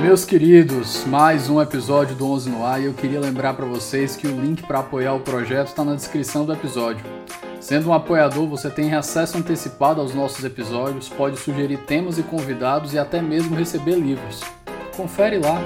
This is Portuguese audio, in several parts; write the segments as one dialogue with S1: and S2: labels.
S1: Meus queridos, mais um episódio do 11 no ar e eu queria lembrar para vocês que o link para apoiar o projeto está na descrição do episódio. Sendo um apoiador, você tem acesso antecipado aos nossos episódios, pode sugerir temas e convidados e até mesmo receber livros. Confere lá.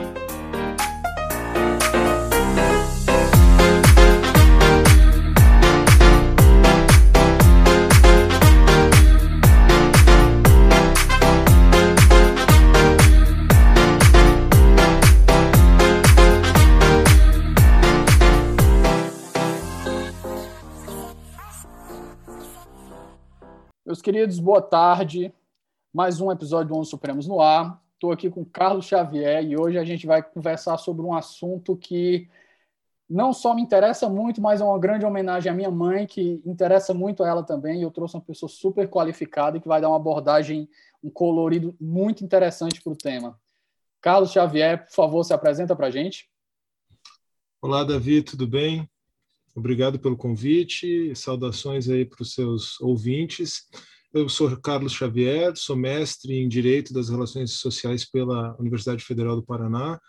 S1: Queridos, boa tarde. Mais um episódio do Onze Supremos no ar. Estou aqui com Carlos Xavier e hoje a gente vai conversar sobre um assunto que não só me interessa muito, mas é uma grande homenagem à minha mãe, que interessa muito a ela também. E eu trouxe uma pessoa super qualificada que vai dar uma abordagem, um colorido muito interessante para o tema. Carlos Xavier, por favor, se apresenta para a gente.
S2: Olá, Davi, tudo bem? Obrigado pelo convite, saudações aí para os seus ouvintes. Eu sou Carlos Xavier, sou mestre em Direito das Relações Sociais pela Universidade Federal do Paraná.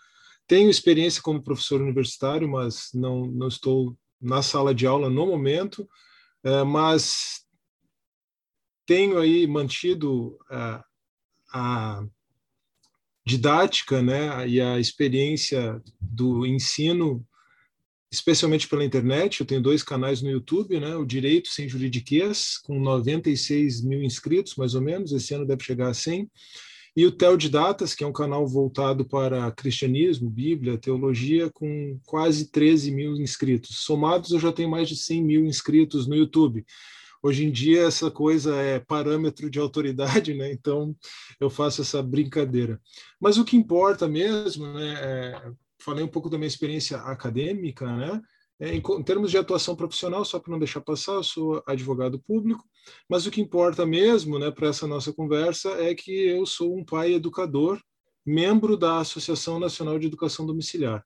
S2: Tenho experiência como professor universitário, mas não, não estou na sala de aula no momento, é, mas tenho aí mantido a, a didática né, e a experiência do ensino especialmente pela internet. Eu tenho dois canais no YouTube, né? O Direito Sem Juridiquês, com 96 mil inscritos, mais ou menos. Esse ano deve chegar a 100. E o Teodidatas, que é um canal voltado para cristianismo, Bíblia, teologia, com quase 13 mil inscritos. Somados, eu já tenho mais de 100 mil inscritos no YouTube. Hoje em dia, essa coisa é parâmetro de autoridade, né? então eu faço essa brincadeira. Mas o que importa mesmo, né, é, falei um pouco da minha experiência acadêmica, né? É, em, em, termos de atuação profissional, só para não deixar passar, eu sou advogado público, mas o que importa mesmo, né, para essa nossa conversa é que eu sou um pai educador, membro da Associação Nacional de Educação Domiciliar.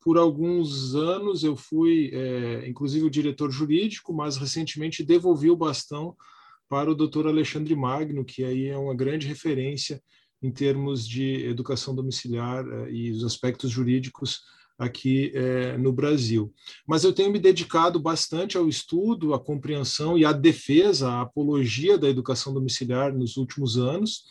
S2: Por alguns anos eu fui, é, inclusive, o diretor jurídico, mas recentemente devolvi o bastão para o doutor Alexandre Magno, que aí é uma grande referência em termos de educação domiciliar eh, e os aspectos jurídicos aqui eh, no Brasil. Mas eu tenho me dedicado bastante ao estudo, à compreensão e à defesa, à apologia da educação domiciliar nos últimos anos,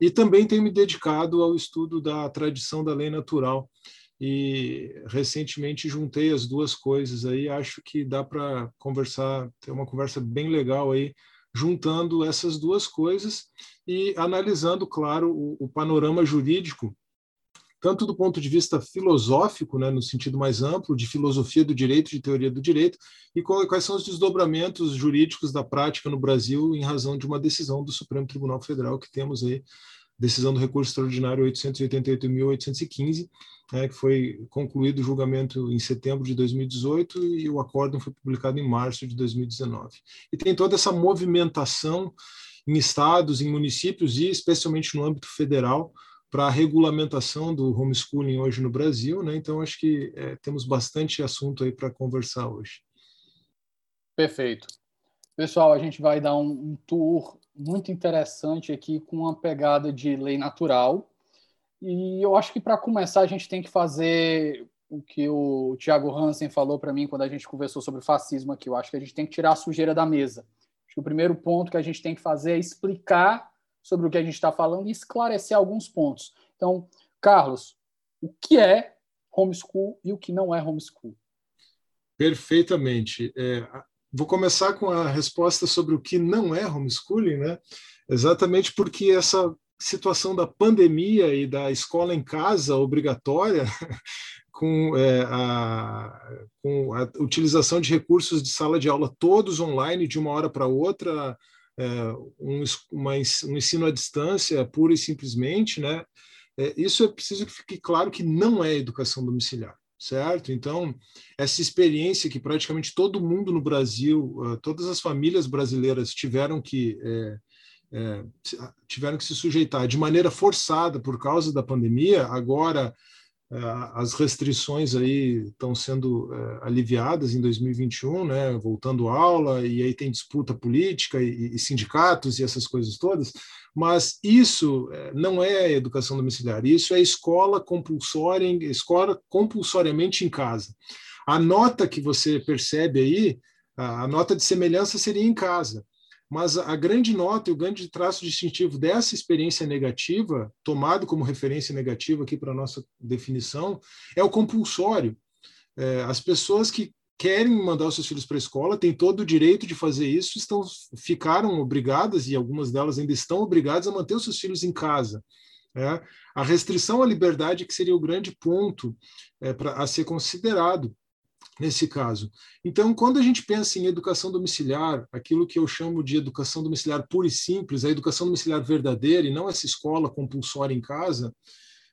S2: e também tenho me dedicado ao estudo da tradição da lei natural. E recentemente juntei as duas coisas aí, acho que dá para conversar, ter uma conversa bem legal aí juntando essas duas coisas e analisando, claro, o, o panorama jurídico, tanto do ponto de vista filosófico, né, no sentido mais amplo, de filosofia do direito, de teoria do direito, e quais são os desdobramentos jurídicos da prática no Brasil em razão de uma decisão do Supremo Tribunal Federal que temos aí decisão do recurso extraordinário 888.815, né, que foi concluído o julgamento em setembro de 2018 e o acórdão foi publicado em março de 2019. E tem toda essa movimentação em estados, em municípios e especialmente no âmbito federal para a regulamentação do homeschooling hoje no Brasil, né? Então acho que é, temos bastante assunto aí para conversar hoje.
S1: Perfeito. Pessoal, a gente vai dar um, um tour muito interessante aqui com uma pegada de lei natural. E eu acho que para começar a gente tem que fazer o que o Thiago Hansen falou para mim quando a gente conversou sobre fascismo aqui. Eu acho que a gente tem que tirar a sujeira da mesa. O primeiro ponto que a gente tem que fazer é explicar sobre o que a gente está falando e esclarecer alguns pontos. Então, Carlos, o que é homeschool e o que não é homeschool?
S2: Perfeitamente. É, Vou começar com a resposta sobre o que não é homeschooling, né? Exatamente porque essa situação da pandemia e da escola em casa obrigatória, com, é, a, com a utilização de recursos de sala de aula todos online de uma hora para outra, é, um, uma, um ensino à distância pura e simplesmente, né? É, isso é preciso que fique claro que não é educação domiciliar certo? Então, essa experiência que praticamente todo mundo no Brasil, ah, todas as famílias brasileiras tiveram que é, é, tiveram que se sujeitar de maneira forçada por causa da pandemia, agora as restrições aí estão sendo aliviadas em 2021, né, voltando aula, e aí tem disputa política e, e sindicatos e essas coisas todas, mas isso não é educação domiciliar, isso é escola compulsória, escola compulsoriamente em casa. A nota que você percebe aí, a nota de semelhança seria em casa. Mas a grande nota e o grande traço distintivo dessa experiência negativa, tomado como referência negativa aqui para a nossa definição, é o compulsório. É, as pessoas que querem mandar os seus filhos para a escola têm todo o direito de fazer isso, estão ficaram obrigadas, e algumas delas ainda estão obrigadas a manter os seus filhos em casa. É, a restrição à liberdade que seria o grande ponto é, pra, a ser considerado nesse caso. Então, quando a gente pensa em educação domiciliar, aquilo que eu chamo de educação domiciliar pura e simples, a educação domiciliar verdadeira e não essa escola compulsória em casa,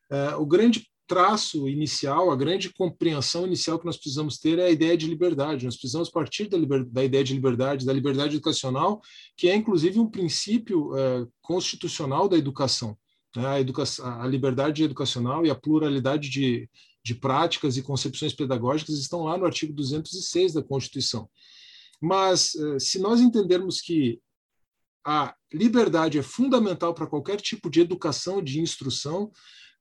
S2: é, o grande traço inicial, a grande compreensão inicial que nós precisamos ter é a ideia de liberdade. Nós precisamos partir da, liber, da ideia de liberdade, da liberdade educacional, que é inclusive um princípio é, constitucional da educação. Né? A, educação, a liberdade educacional e a pluralidade de, de práticas e concepções pedagógicas estão lá no artigo 206 da Constituição. Mas, eh, se nós entendermos que a liberdade é fundamental para qualquer tipo de educação, de instrução,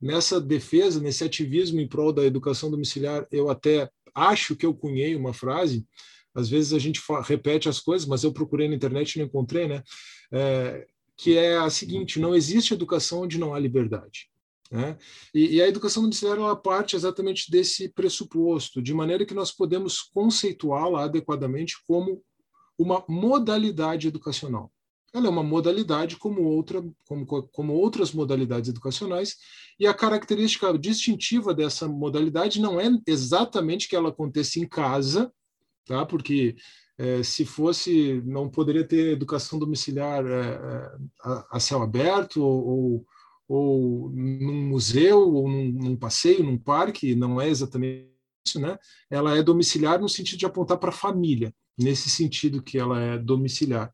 S2: nessa defesa, nesse ativismo em prol da educação domiciliar, eu até acho que eu cunhei uma frase, às vezes a gente repete as coisas, mas eu procurei na internet e não encontrei, né? É, que é a seguinte: não existe educação onde não há liberdade. Né? E, e, a educação domiciliar ela parte exatamente desse pressuposto, de maneira que nós podemos conceituá-la adequadamente como uma modalidade educacional. Ela é uma modalidade como, outra, como, como outras modalidades educacionais, e a característica distintiva dessa modalidade não é exatamente que ela aconteça em casa, tá? porque é, se fosse, não poderia ter educação domiciliar é, a, a, céu aberto ou, ou ou num museu, ou num, num passeio, num parque, não é exatamente isso, né? Ela é domiciliar no sentido de apontar para a família, nesse sentido que ela é domiciliar.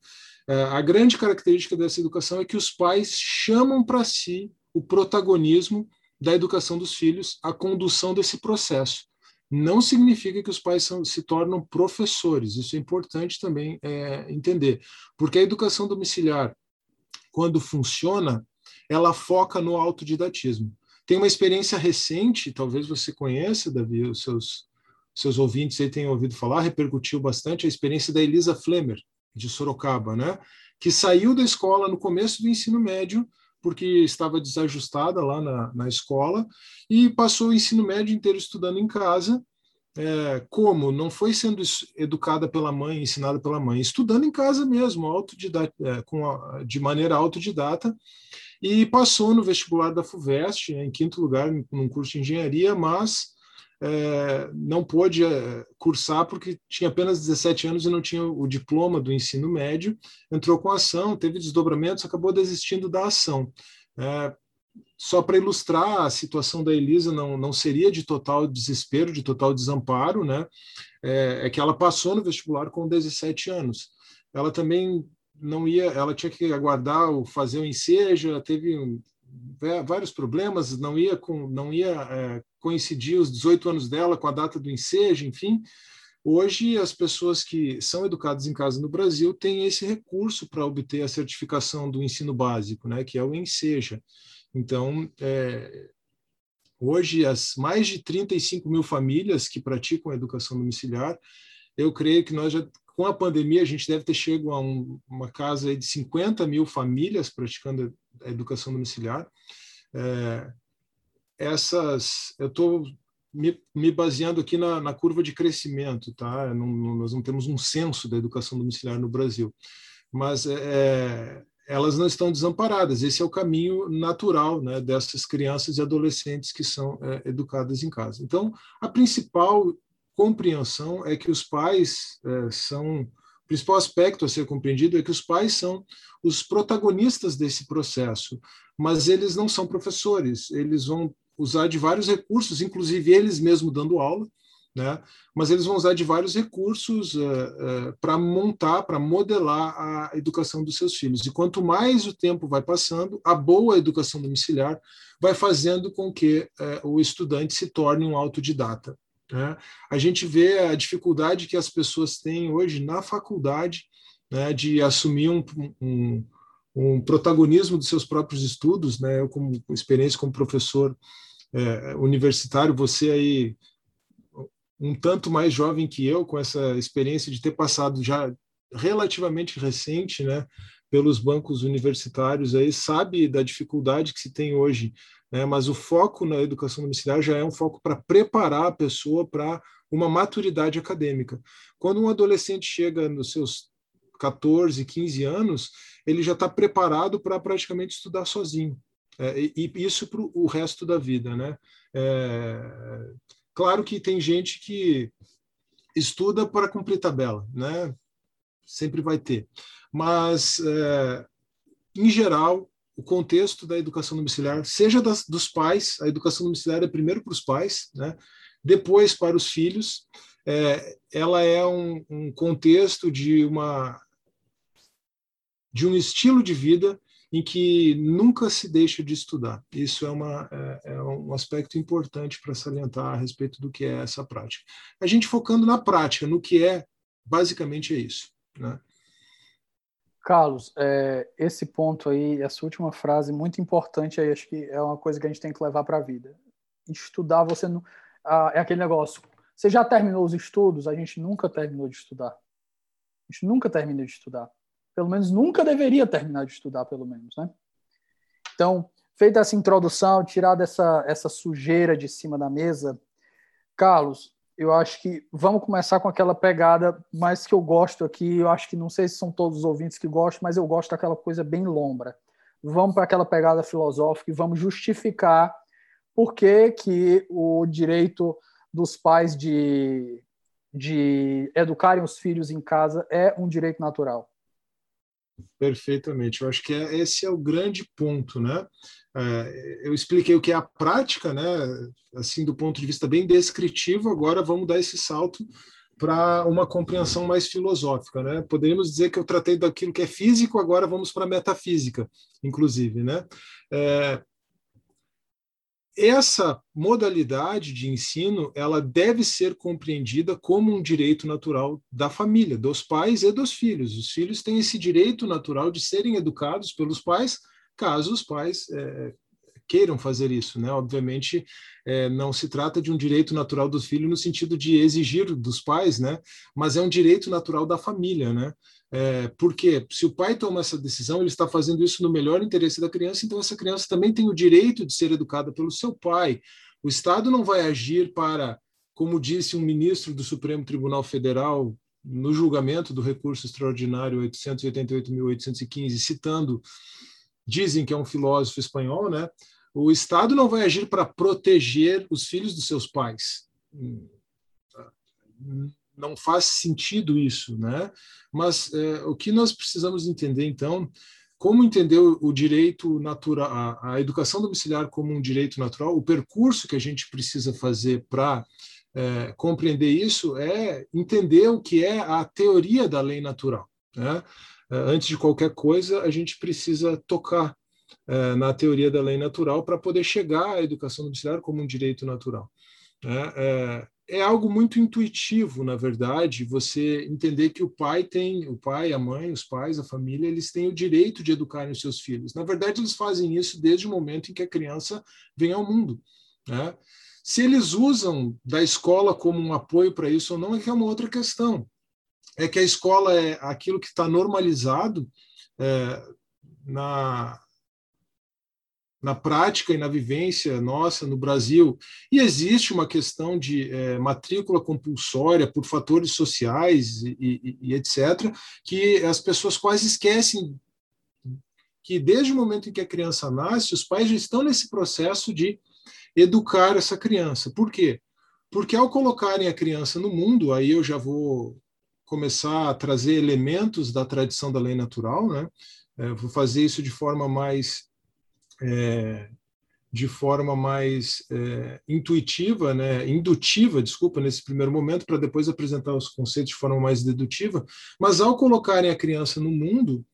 S2: É, a grande característica dessa educação é que os pais chamam para si o protagonismo da educação dos filhos, a condução desse processo. Não significa que os pais são, se tornam professores, isso é importante também é, entender, porque a educação domiciliar, quando funciona, ela foca no autodidatismo. Tem uma experiência recente, talvez você conheça, Davi, os seus, seus ouvintes aí tenham ouvido falar, repercutiu bastante a experiência da Elisa Flemmer, de Sorocaba, né? que saiu da escola no começo do ensino médio, porque estava desajustada lá na, na escola, e passou o ensino médio inteiro estudando em casa, é, como? Não foi sendo educada pela mãe, ensinada pela mãe, estudando em casa mesmo, autodidata, é, com a, de maneira autodidata, e passou no vestibular da FUVEST, em quinto lugar num curso de engenharia, mas é, não pôde é, cursar porque tinha apenas 17 anos e não tinha o diploma do ensino médio, entrou com ação, teve desdobramentos, acabou desistindo da ação. É, só para ilustrar, a situação da Elisa não, não seria de total desespero, de total desamparo, né? É, é que ela passou no vestibular com 17 anos. Ela também não ia, ela tinha que aguardar o fazer o ensejo, teve vários problemas, não ia com, não ia é, coincidir os 18 anos dela com a data do ensejo, enfim. Hoje as pessoas que são educadas em casa no Brasil têm esse recurso para obter a certificação do ensino básico, né, que é o enseja. Então, é, hoje as mais de 35 mil famílias que praticam a educação domiciliar, eu creio que nós já com a pandemia, a gente deve ter chegado a um, uma casa de 50 mil famílias praticando a educação domiciliar. É, essas, eu estou me, me, baseando aqui na, na, curva de crescimento, tá? Não, não, nós não temos um censo da educação domiciliar no Brasil, mas é, é, elas não estão desamparadas. Esse é o caminho natural né, dessas crianças e adolescentes que são é, educadas em casa. Então, a principal compreensão é que os pais é, são. O principal aspecto a ser compreendido é que os pais são os protagonistas desse processo, mas eles não são professores, eles vão usar de vários recursos, inclusive eles mesmos dando aula, né? mas eles vão usar de vários recursos uh, uh, para montar, para modelar a educação dos seus filhos. E quanto mais o tempo vai passando, a boa educação domiciliar vai fazendo com que uh, o estudante se torne um autodidata. Né? A gente vê a dificuldade que as pessoas têm hoje na faculdade né, de assumir um, um, um, protagonismo dos seus próprios estudos. Né? Eu, como experiência como professor é, universitário, você aí um tanto mais jovem que eu, com essa experiência de ter passado já relativamente recente, né, pelos bancos universitários, aí sabe da dificuldade que se tem hoje, né, mas o foco na educação domiciliar já é um foco para preparar a pessoa para uma maturidade acadêmica. Quando um adolescente chega nos seus 14, 15 anos, ele já está preparado para praticamente estudar sozinho. É, e, e, isso para o resto da vida, né? É, Claro que tem gente que estuda para cumprir tabela, né? Sempre vai ter. Mas, é, em geral, o contexto da educação domiciliar, seja das, dos pais, a educação domiciliar é primeiro para os pais, né? depois para os filhos, é, ela é um, um contexto de uma de um estilo de vida em que nunca se deixa de estudar. Isso é, uma, é, é um aspecto importante para salientar a respeito do que é essa prática. A gente focando na prática, no que é, basicamente é isso. Né?
S1: Carlos, é, esse ponto aí, essa última frase, muito importante aí, acho que é uma coisa que a gente tem que levar para a vida. Estudar, você não. Ah, é aquele negócio. Você já terminou os estudos? A gente nunca terminou de estudar. A gente nunca terminou de estudar pelo menos nunca deveria terminar de estudar, pelo menos, né? Então, feita essa introdução, tirada essa, essa sujeira de cima da mesa, Carlos, eu acho que vamos começar com aquela pegada mais que eu gosto aqui. Eu acho que não sei se são todos os ouvintes que gostam, mas eu gosto daquela coisa bem lombra. Vamos para aquela pegada filosófica e vamos justificar por que, que o direito dos pais de, de educarem os filhos em casa é um direito natural.
S2: Perfeitamente. Eu acho que é, esse é o grande ponto, né? É, eu expliquei o que é a prática, né? Assim, do ponto de vista bem descritivo. Agora vamos dar esse salto para uma compreensão mais filosófica, né? Poderíamos dizer que eu tratei daquilo que é físico. Agora vamos para a metafísica, inclusive, né? É, essa modalidade de ensino ela deve ser compreendida como um direito natural da família, dos pais e dos filhos. Os filhos têm esse direito natural de serem educados pelos pais, caso os pais é, queiram fazer isso, né? Obviamente, é, não se trata de um direito natural do filho no sentido de exigir dos pais, né? Mas é um direito natural da família, né? É, porque se o pai toma essa decisão, ele está fazendo isso no melhor interesse da criança, então essa criança também tem o direito de ser educada pelo seu pai. O Estado não vai agir para, como disse um ministro do Supremo Tribunal Federal no julgamento do recurso extraordinário 888.815, citando, dizem que é um filósofo espanhol, né? O Estado não vai agir para proteger os filhos dos seus pais não faz sentido isso, né? Mas é, o que nós precisamos entender, então, como entender o, direito natural, a, a, educação domiciliar como um direito natural, o percurso que a gente precisa fazer para é, compreender isso é entender o que é a teoria da lei natural. Né? É, antes de qualquer coisa, a gente precisa tocar é, na teoria da lei natural para poder chegar à educação domiciliar como um direito natural. Né? É, é algo muito intuitivo, na verdade, você entender que o pai tem, o pai, a mãe, os pais, a família, eles têm o direito de educar os seus filhos. Na verdade, eles fazem isso desde o momento em que a criança vem ao mundo. Né? Se eles usam da escola como um apoio para isso ou não, é que é uma outra questão. É que a escola é aquilo que está normalizado é, na, na prática e na vivência nossa no Brasil. E existe uma questão de é, matrícula compulsória por fatores sociais e, e, e, etc., que as pessoas quase esquecem que desde o momento em que a criança nasce, os pais já estão nesse processo de educar essa criança. Por quê? Porque ao colocarem a criança no mundo, aí eu já vou começar a trazer elementos da tradição da lei natural, né? É, vou fazer isso de forma mais é, de forma mais é, intuitiva, né, indutiva, desculpa, nesse primeiro momento, para depois apresentar os conceitos de forma mais dedutiva. Mas ao colocarem a criança no mundo,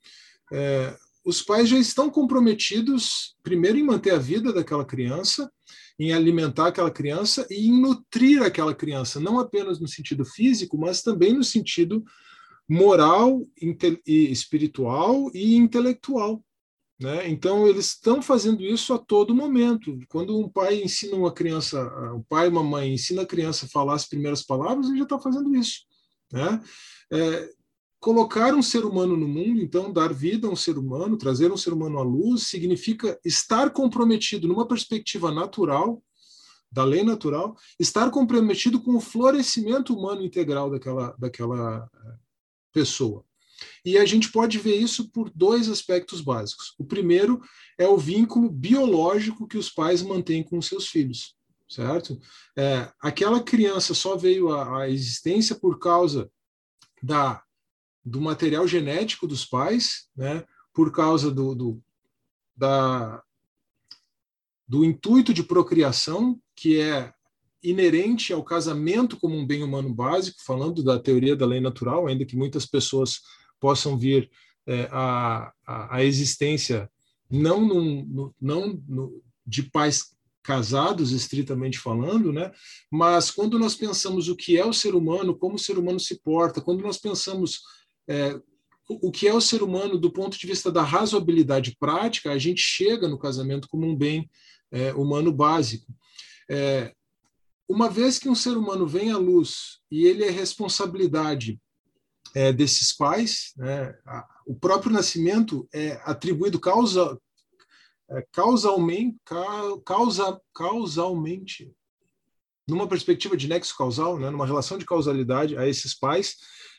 S2: é, os pais já estão comprometidos, primeiro, em manter a vida daquela criança, em alimentar aquela criança e em nutrir aquela criança, não apenas no sentido físico, mas também no sentido moral, e espiritual e intelectual. Né? Então, eles estão fazendo isso a todo momento. Quando um pai ensina uma criança, o pai e uma mãe ensina a criança a falar as primeiras palavras, ele já está fazendo isso. Né? É, colocar um ser humano no mundo, então, dar vida a um ser humano, trazer um ser humano à luz, significa estar comprometido numa perspectiva natural, da lei natural, estar comprometido com o florescimento humano integral daquela, daquela eh, pessoa. E a gente pode ver isso por dois aspectos básicos. O primeiro é o vínculo biológico que os pais mantêm com seus filhos, certo? É, aquela criança só veio à, à existência por causa da do material genético dos pais, né, por causa do, do, da, do intuito de procriação, que é inerente ao casamento como um bem humano básico, falando da teoria da lei natural, ainda que muitas pessoas possam vir é, a, a, a, existência não, num, no, não no, de pais casados, estritamente falando, né? mas quando nós pensamos o que é o ser humano, como o ser humano se porta, quando nós pensamos é, o que é o ser humano do ponto de vista da razoabilidade prática, a gente chega no casamento como um bem é, humano básico. É, uma vez que um ser humano vem à luz e ele é responsabilidade é, desses pais, né, o próprio nascimento é atribuído causa, é, causalmente, causa, causalmente, numa perspectiva de nexo causal, né, numa relação de causalidade a esses pais,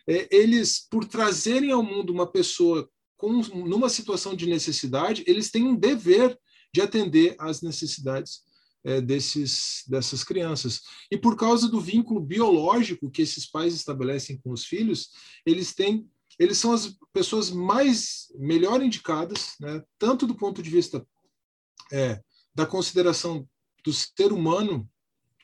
S2: é, eles, por trazerem ao mundo uma pessoa com, numa situação de necessidade, eles têm um dever de atender às necessidades é, desses, dessas crianças. E por causa do vínculo biológico que esses pais estabelecem com os filhos, eles têm eles são as pessoas mais melhor indicadas, né, tanto do ponto de vista é, da consideração do ser humano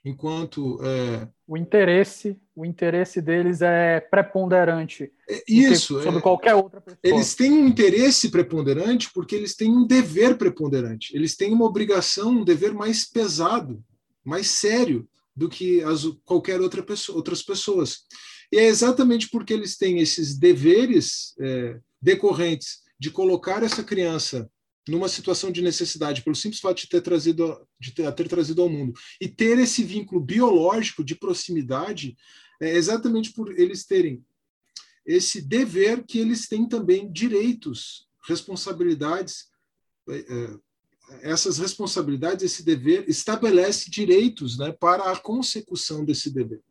S2: enquanto é...
S1: o interesse o interesse deles é preponderante
S2: isso
S1: sobre é... qualquer outra pessoa.
S2: Eles têm um interesse preponderante porque eles têm um dever preponderante. Eles têm uma obrigação um dever mais pesado mais sério do que as qualquer outra pessoa, outras pessoas. E é exatamente porque eles têm esses deveres é, decorrentes de colocar essa criança numa situação de necessidade, pelo simples fato de ter trazido, de ter, ter trazido ao mundo. E ter esse vínculo biológico de proximidade é exatamente por eles terem esse dever que eles têm também direitos, responsabilidades. É, é, essas responsabilidades, esse dever, estabelece direitos né, para a consecução desse dever.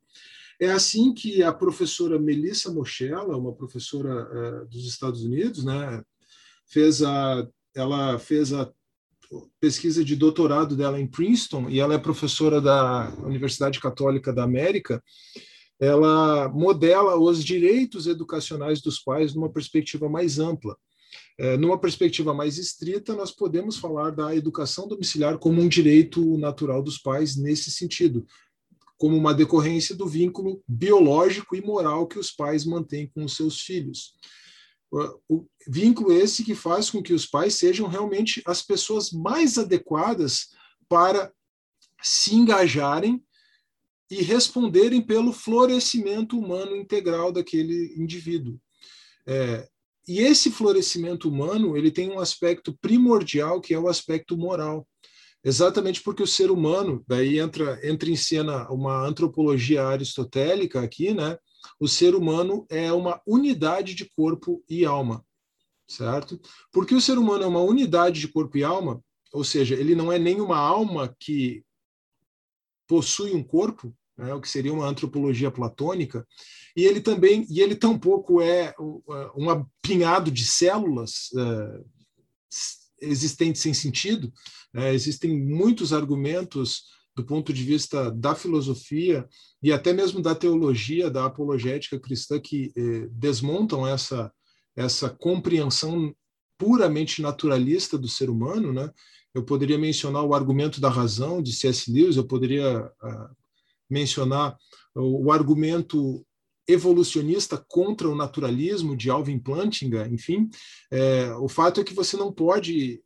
S2: É assim que a professora Melissa Mochella, uma professora uh, dos Estados Unidos, né, fez a ela fez a pesquisa de doutorado dela em Princeton e ela é professora da Universidade Católica da América. Ela modela os direitos educacionais dos pais numa perspectiva mais ampla. É, numa perspectiva mais estrita, nós podemos falar da educação domiciliar como um direito natural dos pais nesse sentido, como uma decorrência do vínculo biológico e moral que os pais mantêm com os seus filhos o vínculo esse que faz com que os pais sejam realmente as pessoas mais adequadas para se engajarem e responderem pelo florescimento humano integral daquele indivíduo. É, e esse florescimento humano ele tem um aspecto primordial que é o aspecto moral, exatamente porque o ser humano daí entra entra em cena uma antropologia aristotélica aqui, né? O ser humano é uma unidade de corpo e alma, certo? Porque o ser humano é uma unidade de corpo e alma, ou seja, ele não é nem uma alma que possui um corpo, né, o que seria uma antropologia platônica, e ele também, e ele tampouco é um apinhado de células uh, existentes sem sentido. Uh, existem muitos argumentos do ponto de vista da filosofia e até mesmo da teologia, da apologética cristã, que eh, desmontam essa, essa compreensão puramente naturalista do ser humano, né? Eu poderia mencionar o argumento da razão de C.S. Lewis, eu poderia uh, mencionar o, o, argumento evolucionista contra o naturalismo de Alvin Plantinga, enfim, é, o fato é que você não pode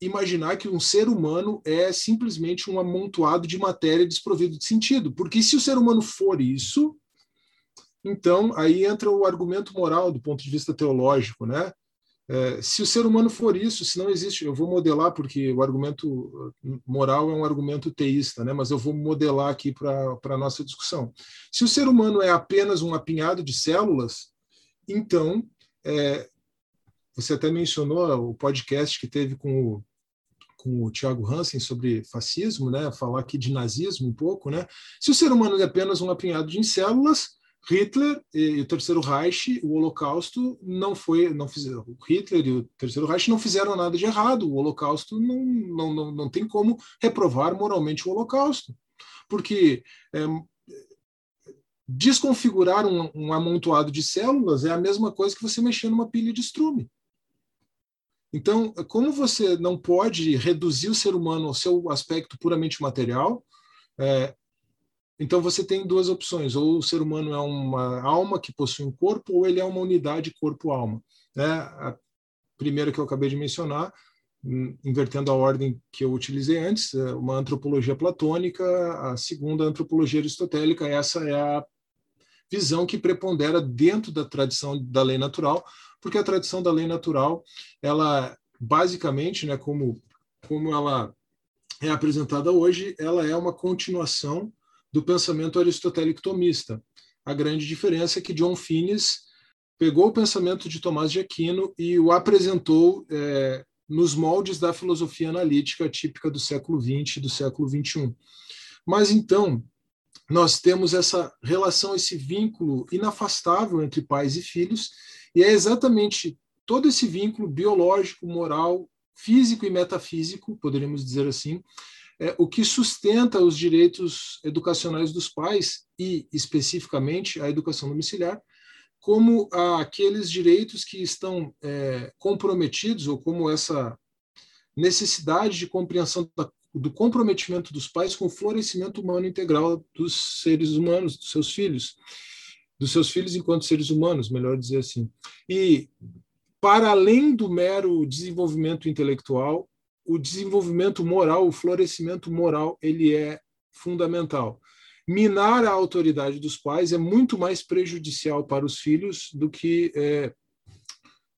S2: imaginar que um ser humano é simplesmente um amontoado de matéria desprovido de sentido, porque se o ser humano for isso, então aí entra o argumento moral do ponto de vista teológico, né? É, se o ser humano for isso, se não existe, eu vou modelar porque o argumento moral é um argumento teísta, né? Mas eu vou modelar aqui para a nossa discussão. Se o ser humano é apenas um apinhado de células, então é, você até mencionou o podcast que teve com o, com o Tiago Hansen sobre fascismo, né? Falar aqui de nazismo um pouco, né? Se o ser humano é apenas um apinhado de células, Hitler e, o Terceiro Reich, o Holocausto não foi, não fizeram, Hitler e o Terceiro Reich não fizeram nada de errado. O Holocausto não, não, não, não tem como reprovar moralmente o Holocausto, porque é, desconfigurar um, um, amontoado de células é a mesma coisa que você mexer numa pilha de estrume. Então, como você não pode reduzir o ser humano ao seu aspecto puramente material, é, então você tem duas opções: ou o ser humano é uma alma que possui um corpo, ou ele é uma unidade corpo-alma. Né? A primeira que eu acabei de mencionar, hum, invertendo a ordem que eu utilizei antes, é uma antropologia platônica, a segunda a antropologia aristotélica. Essa é a visão que prepondera dentro da tradição da lei natural, porque a tradição da lei natural, ela basicamente, né, como como ela é apresentada hoje, ela é uma continuação do pensamento aristotélico tomista. A grande diferença é que John Finnes pegou o pensamento de Tomás de Aquino e o apresentou é, nos moldes da filosofia analítica típica do século XX e do século XXI. Mas então, nós temos essa relação, esse vínculo inafastável entre pais e filhos, e é exatamente todo esse vínculo biológico, moral, físico e metafísico, poderíamos dizer assim, é, o que sustenta os direitos educacionais dos pais e, especificamente, a educação domiciliar, como aqueles direitos que estão é, comprometidos, ou como essa necessidade de compreensão da, do comprometimento dos pais com o florescimento humano integral dos seres humanos, dos seus filhos, dos seus filhos enquanto seres humanos, melhor dizer assim. E, para além do mero desenvolvimento intelectual, o desenvolvimento moral, o florescimento moral, ele é fundamental. Minar a autoridade dos pais é muito mais prejudicial para os filhos do que é,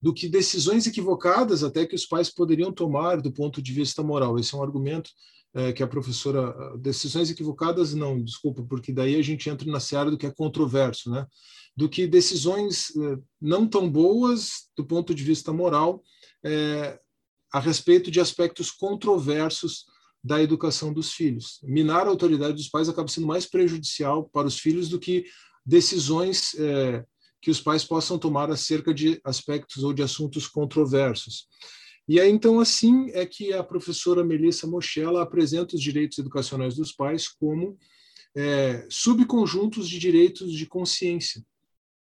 S2: do que decisões equivocadas até que os pais poderiam tomar do ponto de vista moral. Esse é um argumento é, que a professora decisões equivocadas não, desculpa, porque daí a gente entra na seara do que é controverso, né? Do que decisões é, não tão boas do ponto de vista moral é, a respeito de aspectos controversos da educação dos filhos. Minar a autoridade dos pais acaba sendo mais prejudicial para os filhos do que decisões é, que os pais possam tomar acerca de aspectos ou de assuntos controversos. E aí, então, assim é que a professora Melissa Mochella apresenta os direitos educacionais dos pais como é, subconjuntos de direitos de consciência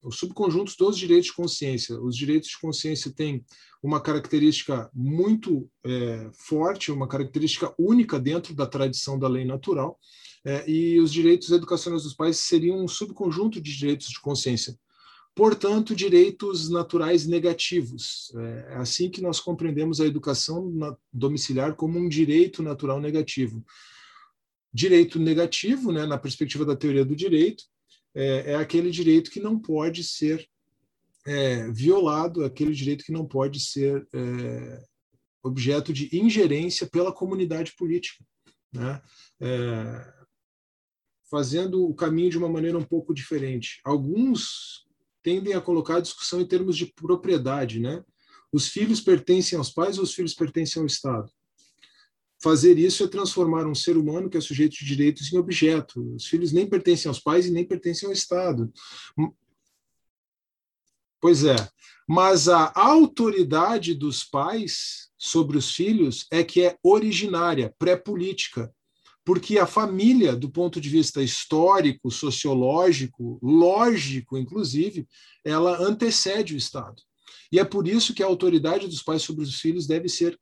S2: os subconjuntos dos direitos de consciência. Os direitos de consciência têm uma característica muito é, forte, uma característica única dentro da tradição da lei natural, é, e os direitos educacionais dos pais seriam um subconjunto de direitos de consciência. Portanto, direitos naturais negativos. É, é assim que nós compreendemos a educação domiciliar como um direito natural negativo. Direito negativo, né, na perspectiva da teoria do direito, é, é aquele direito que não pode ser é, violado, aquele direito que não pode ser é, objeto de ingerência pela comunidade política, né? É, fazendo o caminho de uma maneira um pouco diferente. Alguns tendem a colocar a discussão em termos de propriedade, né? Os filhos pertencem aos pais ou os filhos pertencem ao Estado? fazer isso é transformar um ser humano que é sujeito de direitos em objeto. Os filhos nem pertencem aos pais e nem pertencem ao Estado. Pois é, mas a autoridade dos pais sobre os filhos é que é originária, pré-política, porque a família, do ponto de vista histórico, sociológico, lógico, inclusive, ela antecede o Estado. E é por isso que a autoridade dos pais sobre os filhos deve ser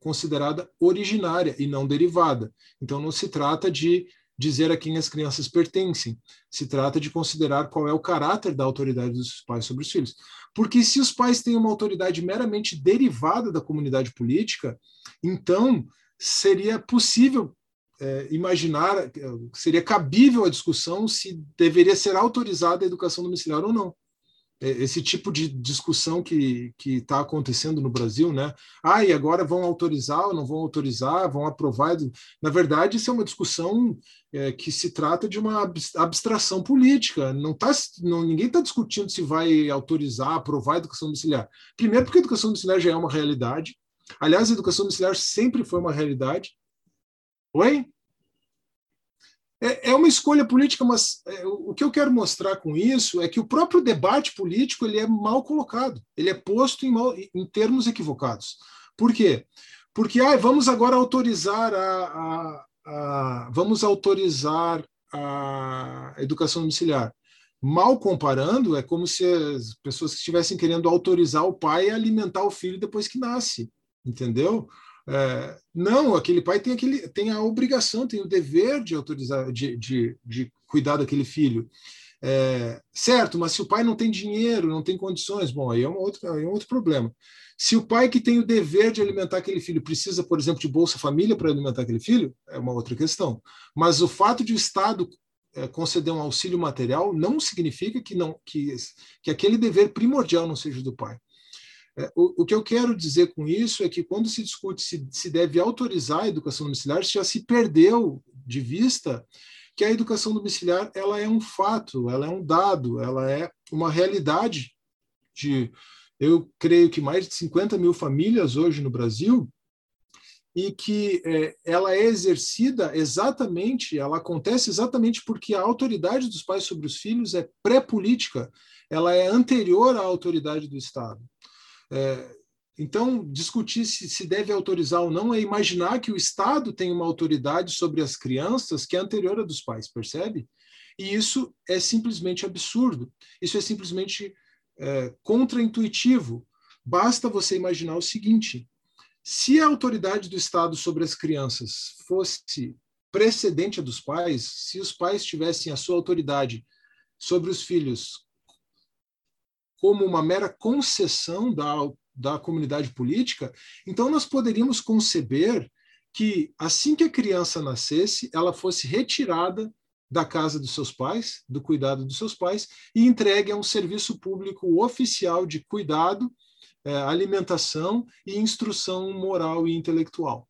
S2: considerada originária e não derivada. Então, não se trata de dizer a quem as crianças pertencem, se trata de considerar qual é o caráter da autoridade dos pais sobre os filhos. Porque se os pais têm uma autoridade meramente derivada da comunidade política, então seria possível é, imaginar, seria cabível a discussão se deveria ser autorizada a educação domiciliar ou não. É, esse tipo de discussão que está acontecendo no Brasil, né? Ah, e agora vão autorizar ou não vão autorizar, vão aprovar. Na verdade, isso é uma discussão é, que se trata de uma abstração política. Não tá, não, ninguém está discutindo se vai autorizar, aprovar a educação domiciliar. Primeiro, porque a educação domiciliar já é uma realidade. Aliás, a educação domiciliar sempre foi uma realidade. Oi? É, é uma escolha política, mas é, o que eu quero mostrar com isso é que o próprio debate político ele é mal colocado, ele é posto em, mal, em termos equivocados. Por quê? Porque ah, vamos agora autorizar a, a, a, vamos autorizar a educação domiciliar. Mal comparando, é como se as pessoas estivessem querendo autorizar o pai a alimentar o filho depois que nasce, entendeu? É, não, aquele pai tem, aquele, tem a obrigação, tem o dever de autorizar, de, de, de cuidar daquele filho. É, certo, mas se o pai não tem dinheiro, não tem condições, bom, aí é, um outro, aí é um outro problema. Se o pai que tem o dever de alimentar aquele filho precisa, por exemplo, de Bolsa Família para alimentar aquele filho, é uma outra questão. Mas o fato de o Estado é, conceder um auxílio material não significa que, não, que, que aquele dever primordial não seja do pai. É, o, o, que eu quero dizer com isso é que quando se discute se, se deve autorizar a educação domiciliar, já se perdeu de vista que a educação domiciliar ela é um fato, ela é um dado, ela é uma realidade de, eu creio que mais de 50 mil famílias hoje no Brasil, e que é, ela é exercida exatamente, ela acontece exatamente porque a autoridade dos pais sobre os filhos é pré-política, ela é anterior à autoridade do Estado. É, então, discutir se, se deve autorizar ou não é imaginar que o Estado tem uma autoridade sobre as crianças que é anterior à dos pais, percebe? E isso é simplesmente absurdo. Isso é simplesmente é, contraintuitivo. Basta você imaginar o seguinte: se a autoridade do Estado sobre as crianças fosse precedente à dos pais, se os pais tivessem a sua autoridade sobre os filhos como uma mera concessão da, da comunidade política, então nós poderíamos conceber que assim que a criança nascesse, ela fosse retirada da casa dos seus pais, do cuidado dos seus pais, e entregue a um serviço público oficial de cuidado, é, alimentação e instrução moral e intelectual.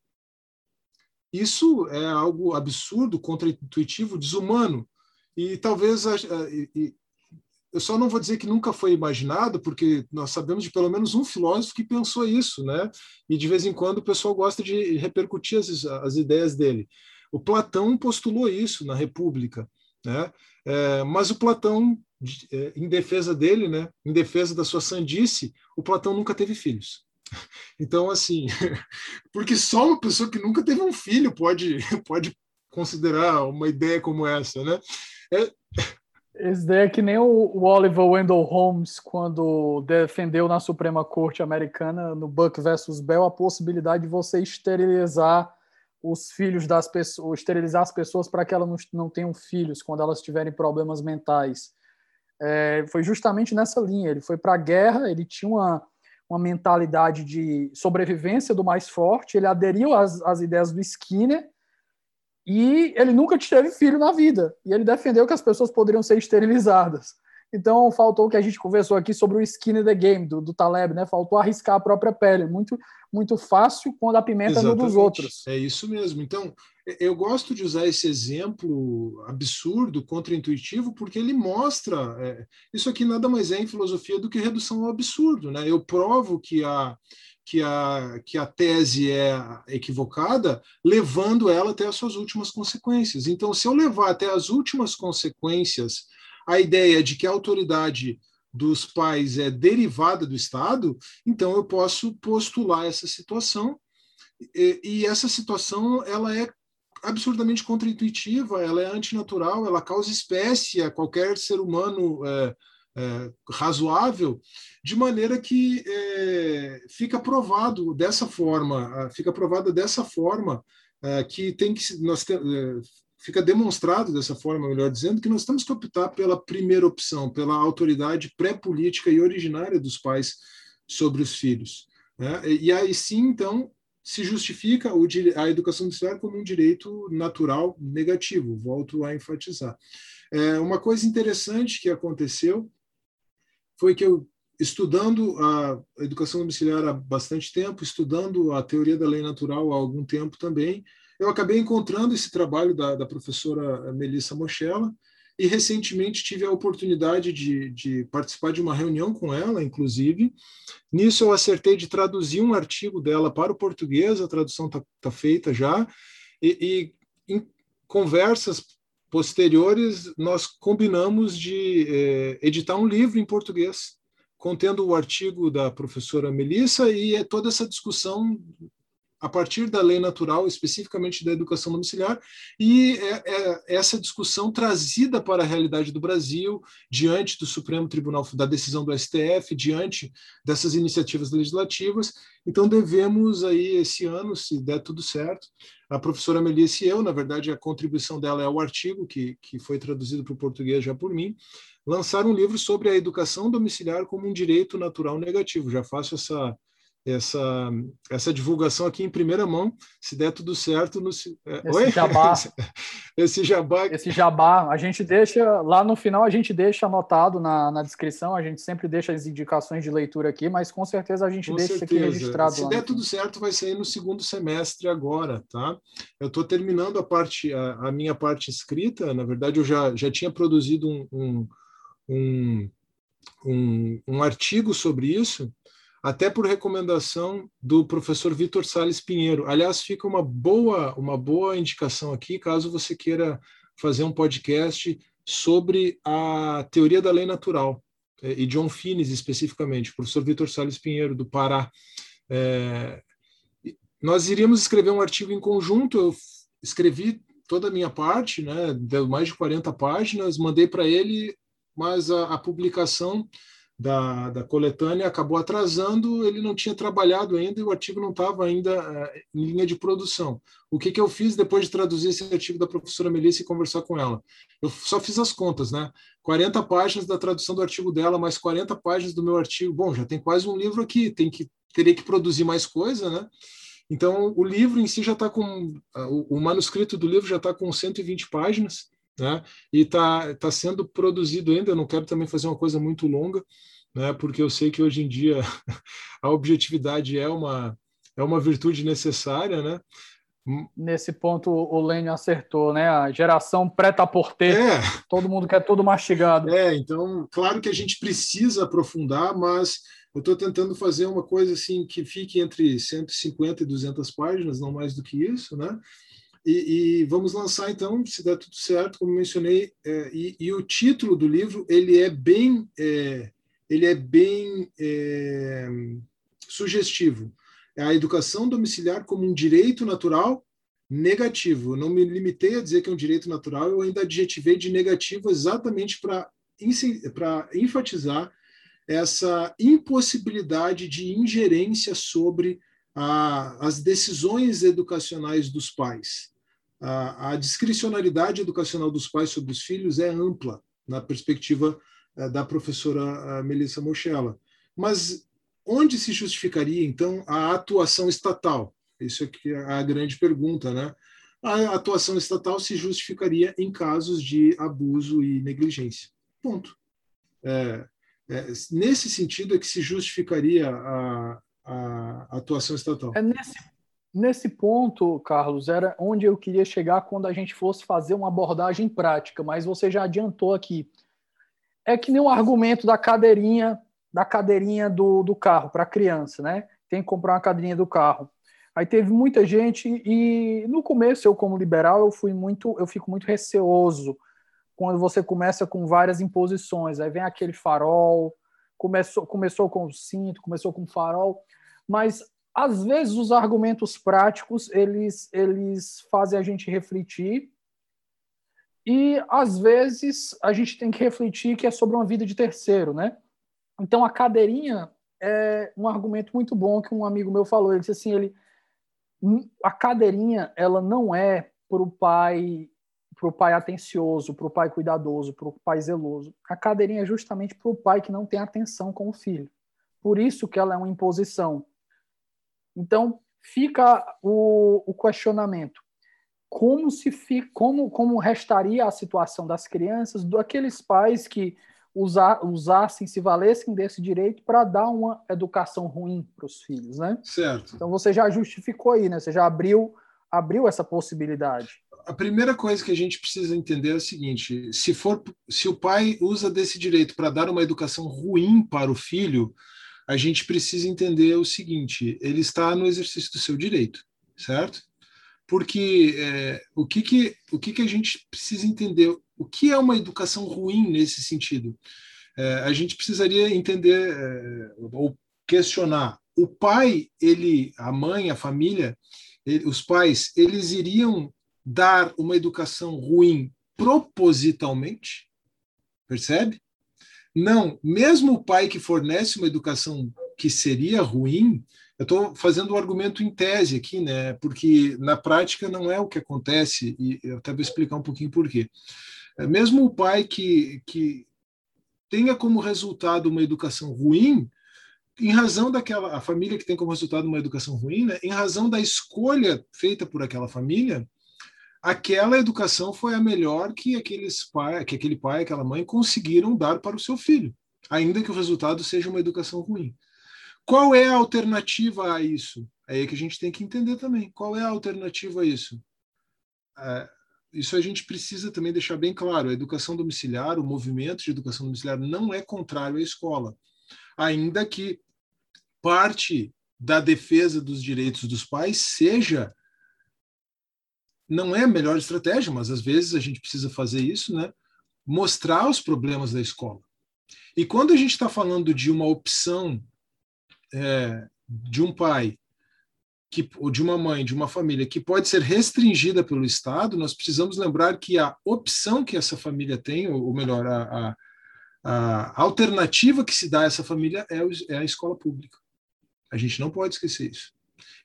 S2: Isso é algo absurdo, contraintuitivo, desumano. E talvez eu só não vou dizer que nunca foi imaginado, porque nós sabemos de pelo menos um filósofo que pensou isso, né? E de vez em quando o pessoal gosta de repercutir as, as ideias dele. O Platão postulou isso na República, né? É, mas o Platão, é, em defesa dele, né? Em defesa da sua sandice, o Platão nunca teve filhos. Então, assim, porque só uma pessoa que nunca teve um filho pode pode considerar uma ideia como essa, né? É,
S1: esse daí é que nem o, Oliver Wendell Holmes, quando defendeu na Suprema Corte Americana, no Buck versus Bell, a possibilidade de você esterilizar os filhos das pessoas, esterilizar as pessoas para que elas não, tenham filhos quando elas tiverem problemas mentais. É, foi justamente nessa linha. Ele foi para a guerra, ele tinha uma, uma mentalidade de sobrevivência do mais forte, ele aderiu às, às ideias do Skinner e ele nunca teve filho na vida. E ele defendeu que as pessoas poderiam ser esterilizadas. Então, faltou o que a gente conversou aqui sobre o skin in the game do, do Taleb, né? Faltou arriscar a própria pele. Muito, muito fácil quando a pimenta Exatamente. é no dos outros.
S2: É isso mesmo. Então, eu gosto de usar esse exemplo absurdo, contraintuitivo, porque ele mostra. É, isso aqui nada mais é em filosofia do que redução ao absurdo, né? Eu provo que a que a, que a tese é equivocada, levando ela até as suas últimas consequências. Então, se eu levar até as últimas consequências a ideia de que a autoridade dos pais é derivada do Estado, então eu posso postular essa situação e, e essa situação ela é absurdamente contraintuitiva, ela é antinatural, ela causa espécie a qualquer ser humano é, é, razoável, de maneira que é, fica provado dessa forma, fica provada dessa forma é, que tem que nós te, é, fica demonstrado dessa forma, melhor dizendo, que nós temos que optar pela primeira opção, pela autoridade pré-política e originária dos pais sobre os filhos. Né? E aí sim, então, se justifica a educação domiciliar como um direito natural negativo, volto a enfatizar. É, uma coisa interessante que aconteceu foi que eu, estudando a educação domiciliar há bastante tempo, estudando a teoria da lei natural há algum tempo também, eu acabei encontrando esse trabalho da, da professora Melissa Mochella, e recentemente tive a oportunidade de, de, participar de uma reunião com ela, inclusive. Nisso eu acertei de traduzir um artigo dela para o português, a tradução está tá feita já, e, e, em conversas posteriores nós combinamos de é, editar um livro em português, contendo o artigo da professora Melissa e é toda essa discussão a partir da lei natural, especificamente da educação domiciliar, e é, é essa discussão trazida para a realidade do Brasil, diante do Supremo Tribunal, da decisão do STF, diante dessas iniciativas legislativas. Então, devemos aí, esse ano, se der tudo certo, a professora Melissa e eu, na verdade, a contribuição dela é o artigo, que, que foi traduzido para o português já por mim, lançar um livro sobre a educação domiciliar como um direito natural negativo. Já faço essa essa, essa divulgação aqui em primeira mão, se der tudo certo. No,
S1: é, esse Oi? jabá.
S2: esse jabá.
S1: Esse jabá, a gente deixa, lá no final a gente deixa anotado na, na descrição, a gente sempre deixa as indicações de leitura aqui, mas com certeza a gente com deixa certeza. isso aqui registrado.
S2: Se der tudo certo, vai sair no segundo semestre agora, tá? Eu estou terminando a parte, a, a, minha parte escrita, na verdade eu já, já tinha produzido um, um, um, um artigo sobre isso, até por recomendação do professor Vitor Sales Pinheiro. Aliás, fica uma boa, uma boa indicação aqui, caso você queira fazer um podcast sobre a teoria da lei natural, é, e John Finnes especificamente, o professor Vitor Sales Pinheiro, do Pará. É, nós iríamos escrever um artigo em conjunto, eu escrevi toda a minha parte, né, deu mais de 40 páginas, mandei para ele, mas a, a publicação da, da coletânea acabou atrasando, ele não tinha trabalhado ainda e o artigo não estava ainda uh, em linha de produção. O que, que eu fiz depois de traduzir esse artigo da professora Melissa e conversar com ela? Eu só fiz as contas, né? 40 páginas da tradução do artigo dela, mais 40 páginas do meu artigo. Bom, já tem quase um livro aqui, tem que teria que produzir mais coisa, né? Então, o livro em si já está com. O, o manuscrito do livro já está com 120 páginas né? E está tá sendo produzido ainda. Eu não quero também fazer uma coisa muito longa, né? Porque eu sei que hoje em dia a objetividade é uma é uma virtude necessária, né?
S1: Nesse ponto o Lênin acertou, né? A geração preta por ter, é. todo mundo quer tudo mastigado.
S2: É, então, claro que a gente precisa aprofundar, mas eu estou tentando fazer uma coisa assim que fique entre 150 e 200 páginas, não mais do que isso, né? E, e, vamos lançar então, se der tudo certo, como mencionei, é, e, e, o título do livro ele é bem, é, ele é bem é, sugestivo. É a educação domiciliar como um direito natural negativo. Eu não me limitei a dizer que é um direito natural, eu ainda adjetivei de negativo exatamente para para enfatizar essa impossibilidade de ingerência sobre a, as decisões educacionais dos pais a, a discricionalidade educacional dos pais sobre os filhos é ampla, na perspectiva eh, da professora Melissa Mochella. Mas onde se justificaria, então, a atuação estatal? Isso é a grande pergunta, né? A atuação estatal se justificaria em casos de abuso e negligência. Ponto. É, é, nesse sentido é que se justificaria a, a atuação estatal.
S1: É nesse Nesse ponto, Carlos, era onde eu queria chegar quando a gente fosse fazer uma abordagem prática, mas você já adiantou aqui. É que nem o argumento da cadeirinha, da cadeirinha do, do carro para criança, né? Tem que comprar uma cadeirinha do carro. Aí teve muita gente e no começo eu como liberal eu fui muito, eu fico muito receoso quando você começa com várias imposições. Aí vem aquele farol, começou começou com o cinto, começou com o farol, mas às vezes os argumentos práticos eles eles fazem a gente refletir E às vezes a gente tem que refletir que é sobre uma vida de terceiro, né? Então a cadeirinha é um argumento muito bom que um amigo meu falou. Ele disse assim, ele a cadeirinha ela não é para o pai para o pai atencioso, para o pai cuidadoso, para o pai zeloso. A cadeirinha é justamente para o pai que não tem atenção com o filho. Por isso que ela é uma imposição. Então, fica o, o questionamento. Como se como, como restaria a situação das crianças, daqueles pais que usar, usassem, se valessem desse direito para dar uma educação ruim para os filhos, né?
S2: Certo.
S1: Então você já justificou aí, né? Você já abriu abriu essa possibilidade.
S2: A primeira coisa que a gente precisa entender é o seguinte: se for, se o pai usa desse direito para dar uma educação ruim para o filho, a gente precisa entender o seguinte: ele está no exercício do seu direito, certo? Porque é, o que que o que que a gente precisa entender? O que é uma educação ruim nesse sentido? É, a gente precisaria entender é, ou questionar. O pai, ele, a mãe, a família, ele, os pais, eles iriam dar uma educação ruim propositalmente? Percebe? Não, mesmo o pai que fornece uma educação que seria ruim, eu estou fazendo o um argumento em tese aqui, né? Porque na prática não é o que acontece, e eu até vou explicar um pouquinho por quê. É, mesmo o pai que, que tenha como resultado uma educação ruim, em razão daquela a família que tem como resultado uma educação ruim, né, em razão da escolha feita por aquela família, aquela educação foi a melhor que aqueles pai, que aquele pai, aquela mãe conseguiram dar para o seu filho, ainda que o resultado seja uma educação ruim. Qual é a alternativa a isso? É aí que a gente tem que entender também. Qual é a alternativa a isso? É, isso a gente precisa também deixar bem claro. A educação domiciliar, o movimento de educação domiciliar não é contrário à escola, ainda que parte da defesa dos direitos dos pais seja não é a melhor estratégia, mas às vezes a gente precisa fazer isso, né? Mostrar os problemas da escola. E quando a gente está falando de uma opção é, de um pai que, ou de uma mãe, de uma família, que pode ser restringida pelo Estado, nós precisamos lembrar que a opção que essa família tem, ou, melhor, a, a, a, alternativa que se dá a essa família é, é a escola pública. A gente não pode esquecer isso.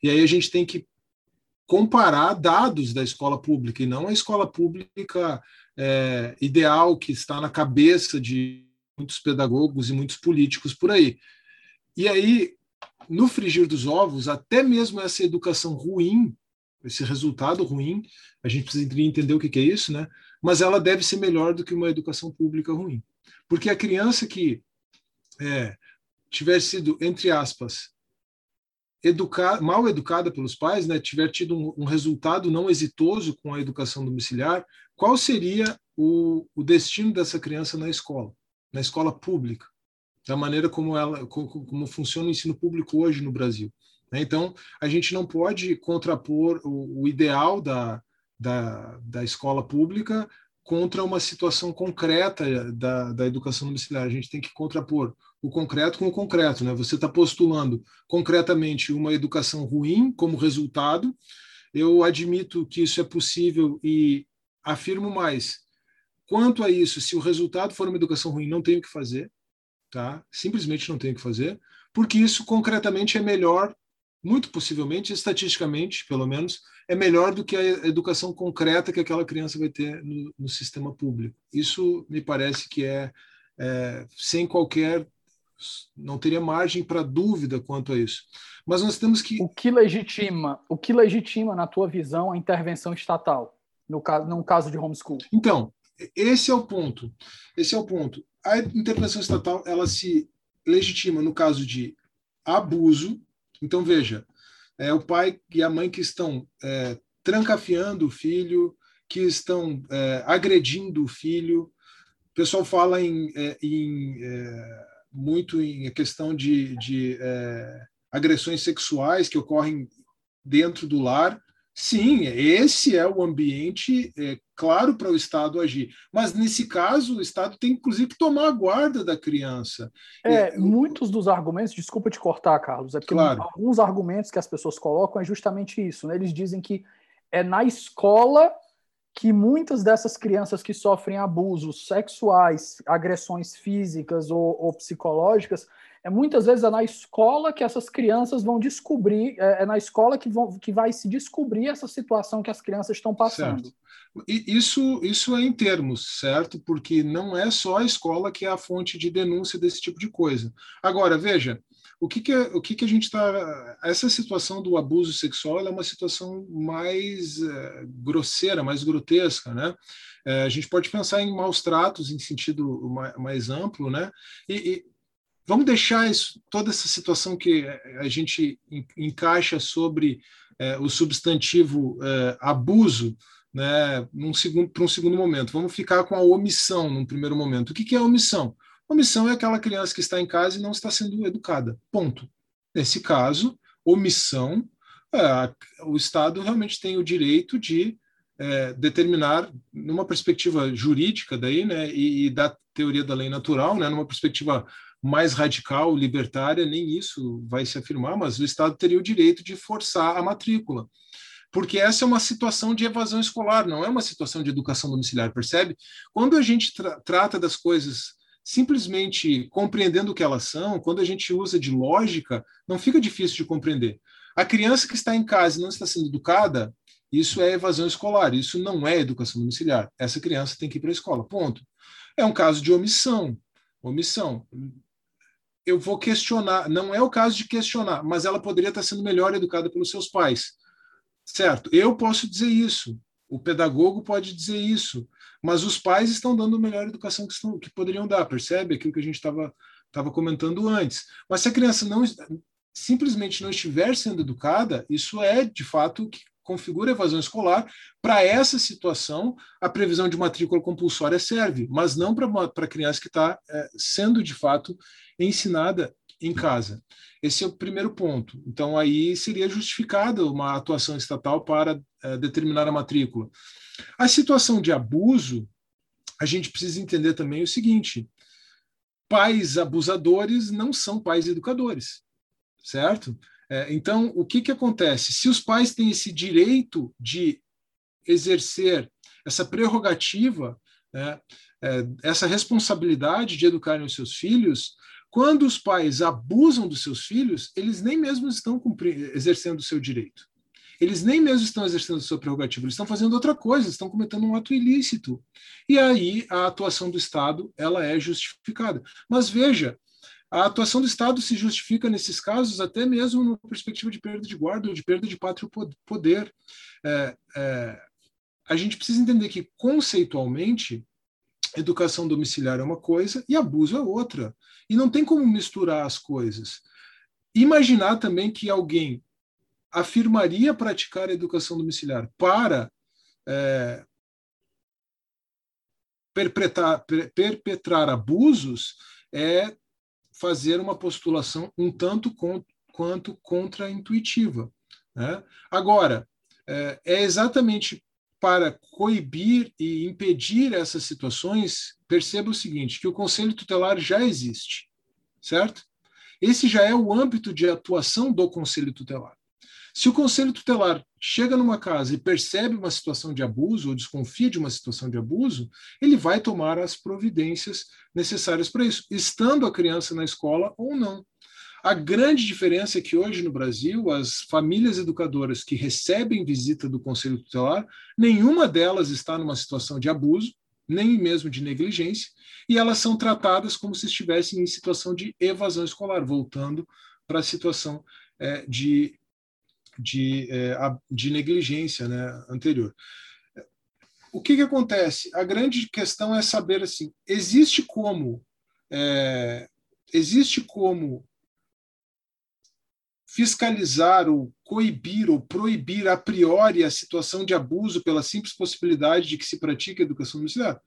S2: E aí a gente tem que comparar dados da escola pública e não a escola pública é, ideal que está na cabeça de muitos pedagogos e muitos políticos por aí. E aí no frigir dos ovos, até mesmo essa educação ruim, esse resultado ruim, a gente precisa entender o que é isso, né? Mas ela deve ser melhor do que uma educação pública ruim. Porque a criança que é, tiver sido, entre aspas, educar, mal educada pelos pais, né, tiver tido um, um, resultado não exitoso com a educação domiciliar, qual seria o, o destino dessa criança na escola, na escola pública? da maneira como ela como, como funciona o ensino público hoje no Brasil. Né? Então, a gente não pode contrapor o, o ideal da, da, da escola pública contra uma situação concreta da, da educação domiciliar. A gente tem que contrapor o concreto com o concreto. Né? Você está postulando concretamente uma educação ruim como resultado. Eu admito que isso é possível e afirmo mais. Quanto a isso, se o resultado for uma educação ruim, não tenho o que fazer tá? Simplesmente não tem o que fazer, porque isso concretamente é melhor, muito possivelmente, estatisticamente, pelo menos, é melhor do que a educação concreta que aquela criança vai ter no, no sistema público. Isso me parece que é, é sem qualquer não teria margem para dúvida quanto a isso. Mas nós temos que
S1: o que legitima, o que legitima na tua visão a intervenção estatal no caso, no caso de homeschool?
S2: Então, esse é o ponto. Esse é o ponto a intervenção estatal ela se legitima no caso de abuso. Então, veja, é o pai e a mãe que estão é, trancafiando o filho, que estão é, agredindo o filho. O pessoal fala em, é, em é, muito em questão de, de é, agressões sexuais que ocorrem dentro do lar. Sim, esse é o ambiente é, claro para o Estado agir. Mas, nesse caso, o Estado tem, inclusive, que tomar a guarda da criança.
S1: É, é muitos dos argumentos, desculpa te cortar, Carlos, é porque claro. alguns argumentos que as pessoas colocam é justamente isso. Né? Eles dizem que é na escola que muitas dessas crianças que sofrem abusos sexuais, agressões físicas ou, ou psicológicas, é muitas vezes é na escola que essas crianças vão descobrir, é, é, na escola que, vão, que vai se descobrir essa situação que as crianças estão passando.
S2: E isso, isso é em termos, certo? Porque não é só a escola que é a fonte de denúncia desse tipo de coisa. Agora, veja, o que, que, é, o que, que a gente está. Essa situação do abuso sexual é uma situação mais é, grosseira, mais grotesca, né? É, a gente pode pensar em maus tratos em sentido mais, mais amplo, né? E, e, Vamos deixar isso, toda essa situação que a gente encaixa sobre é, o substantivo abuso né, para um segundo momento. Vamos ficar com a omissão num primeiro momento. O que, que é omissão? Omissão é aquela criança que está em casa e não está sendo educada. Ponto. Nesse caso, omissão, é, o Estado realmente tem o direito de é, determinar, numa perspectiva jurídica daí, né, e, e, da teoria da lei natural, né, numa perspectiva mais radical, libertária, nem isso vai se afirmar, mas o Estado teria o direito de forçar a matrícula. Porque essa é uma situação de evasão escolar, não é uma situação de educação domiciliar, percebe? Quando a gente tra trata das coisas simplesmente compreendendo o que elas são, quando a gente usa de lógica, não fica difícil de compreender. A criança que está em casa e não está sendo educada, isso é evasão escolar, isso não é educação domiciliar. Essa criança tem que ir para a escola, ponto. É um caso de omissão. Omissão eu vou questionar, não é o caso de questionar, mas ela poderia estar sendo melhor educada pelos seus pais. Certo? Eu posso dizer isso, o pedagogo pode dizer isso, mas os pais estão dando a melhor educação que, estão, que poderiam dar, percebe? Aquilo que a gente estava estava comentando antes. Mas se a criança não simplesmente não estiver sendo educada, isso é de fato que configura evasão escolar. Para essa situação, a previsão de matrícula compulsória serve, mas não para a criança que está é, sendo de fato ensinada em casa. Esse é o primeiro ponto. Então, aí seria justificada uma atuação estatal para é, determinar a matrícula. A situação de abuso, a gente precisa entender também o seguinte: pais abusadores não são pais educadores, certo? É, então, o que, que acontece? Se os pais têm esse direito de exercer essa prerrogativa, né, é, essa responsabilidade de educarem os seus filhos, quando os pais abusam dos seus filhos, eles nem mesmo estão exercendo o seu direito. Eles nem mesmo estão exercendo sua prerrogativa, eles estão fazendo outra coisa, estão cometendo um ato ilícito. E aí a atuação do Estado ela é justificada. Mas veja, a atuação do Estado se justifica nesses casos até mesmo numa perspectiva de perda de guarda ou de perda de pátrio poder. É, é, a gente precisa entender que conceitualmente educação domiciliar é uma coisa e abuso é outra. E não tem como misturar as coisas. Imaginar também que alguém afirmaria praticar a educação domiciliar para é, perpetrar, perpetrar abusos é fazer uma postulação um tanto quanto contra-intuitiva. Né? Agora, é, é exatamente para coibir e impedir essas situações, perceba o seguinte, que o Conselho Tutelar já existe, certo? Esse já é o âmbito de atuação do Conselho Tutelar. Se o Conselho Tutelar chega numa casa e percebe uma situação de abuso ou desconfia de uma situação de abuso, ele vai tomar as providências necessárias para isso, estando a criança na escola ou não. A grande diferença é que hoje no Brasil, as famílias educadoras que recebem visita do Conselho Tutelar, nenhuma delas está numa situação de abuso, nem mesmo de negligência, e elas são tratadas como se estivessem em situação de evasão escolar, voltando para a situação é, de, de, é, de negligência né, anterior. O que, que acontece? A grande questão é saber assim: existe como é, existe como fiscalizar ou coibir ou proibir a priori a situação de abuso pela simples possibilidade de que se pratique a educação domiciliar?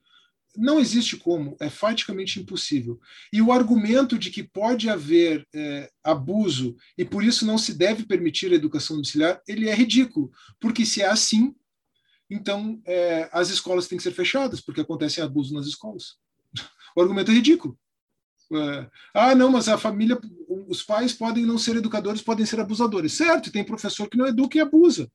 S2: Não existe como, é faticamente impossível. E o argumento de que pode haver é, abuso e por isso não se deve permitir a educação domiciliar, ele é ridículo, porque se é assim, então é, as escolas têm que ser fechadas, porque acontece abuso nas escolas. O argumento é ridículo. É, ah, não, mas a família, os pais podem não ser educadores, podem ser abusadores. Certo, tem professor que não educa e abusa.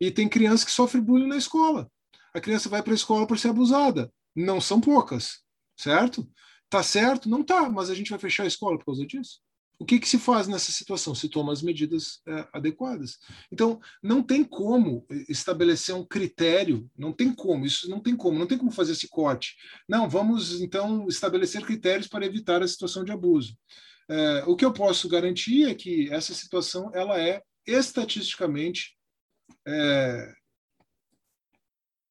S2: E tem criança que sofre bullying na escola. a criança vai para a escola para ser abusada. Não são poucas, certo? Tá certo? Não tá, mas a gente vai fechar a escola por causa disso? O que, que se faz nessa situação? Se toma as medidas é, adequadas. Então, não tem como estabelecer um critério, não tem como, isso não tem como, não tem como fazer esse corte. Não, vamos então estabelecer critérios para evitar a situação de abuso. É, o que eu posso garantir é que essa situação ela é estatisticamente é,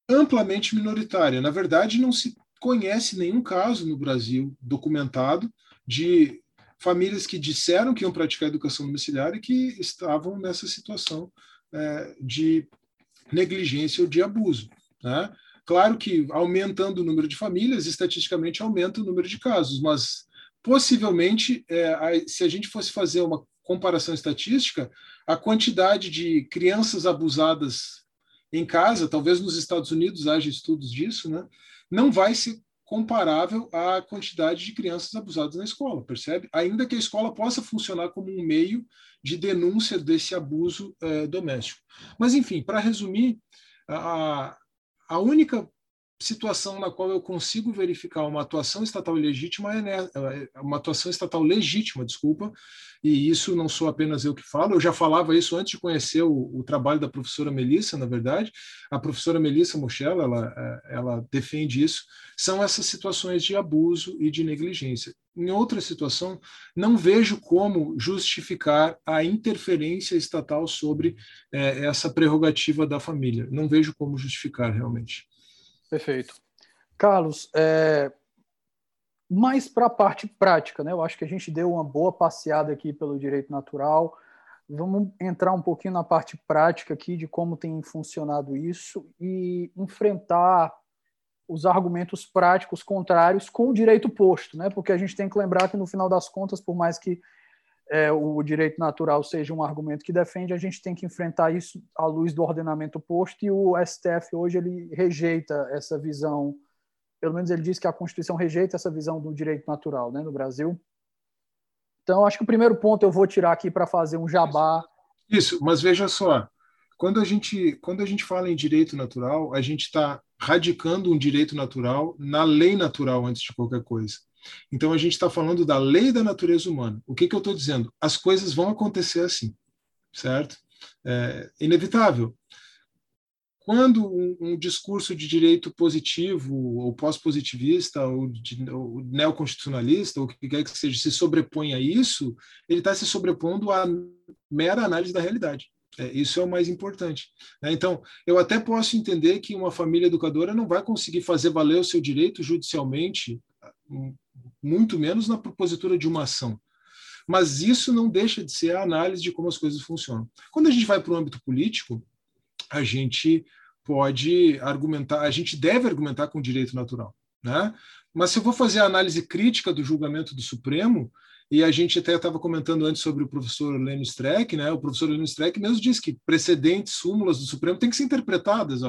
S2: amplamente minoritária. Na verdade, não se conhece nenhum caso no Brasil documentado de famílias que disseram que iam praticar educação domiciliar e que estavam nessa situação é, de negligência ou de abuso. Né? Claro que aumentando o número de famílias, estatisticamente aumenta o número de casos, mas possivelmente, é, se a gente fosse fazer uma comparação estatística, a quantidade de crianças abusadas em casa, talvez nos Estados Unidos haja estudos disso, né? não vai ser comparável à quantidade de crianças abusadas na escola, percebe? Ainda que a escola possa funcionar como um meio de denúncia desse abuso eh, doméstico. Mas, enfim, para resumir, a, a única situação na qual eu consigo verificar uma atuação estatal legítima é, é uma atuação estatal legítima, desculpa, e isso não sou apenas eu que falo, eu já falava isso antes de conhecer o, o trabalho da professora Melissa, na verdade, a professora Melissa Mochella, ela, é, ela defende isso, são essas situações de abuso e de negligência. Em outra situação, não vejo como justificar a interferência estatal sobre é, essa prerrogativa da família, não vejo como justificar realmente.
S1: Perfeito. Carlos, é, mais para a parte prática, né? Eu acho que a gente deu uma boa passeada aqui pelo direito natural. Vamos entrar um pouquinho na parte prática aqui de como tem funcionado isso e enfrentar os argumentos práticos contrários com o direito posto, né? Porque a gente tem que lembrar que no final das contas, por mais que é, o direito natural seja um argumento que defende, a gente tem que enfrentar isso à luz do ordenamento posto e o STF hoje ele rejeita essa visão, pelo menos ele diz que a Constituição rejeita essa visão do direito natural né, no Brasil. Então, acho que o primeiro ponto eu vou tirar aqui para fazer um jabá.
S2: Isso, mas veja só, quando a gente, quando a gente fala em direito natural, a gente está radicando um direito natural na lei natural antes de qualquer coisa. Então a gente está falando da lei da natureza humana. O que, que eu estou dizendo? As coisas vão acontecer assim, certo? É inevitável. Quando um, um discurso de direito positivo, ou pós-positivista, ou, ou neoconstitucionalista, ou o que quer que seja, se sobrepõe a isso, ele está se sobrepondo à mera análise da realidade. É, isso é o mais importante. Né? Então, eu até posso entender que uma família educadora não vai conseguir fazer valer o seu direito judicialmente muito menos na propositura de uma ação. Mas isso não deixa de ser a análise de como as coisas funcionam. Quando a gente vai para o âmbito político, a gente pode argumentar, a gente deve argumentar com o direito natural. Né? Mas se eu vou fazer a análise crítica do julgamento do Supremo, e a gente até estava comentando antes sobre o professor Lênin Streck, né? o professor Lênin Streck mesmo disse que precedentes, súmulas do Supremo têm que ser interpretadas.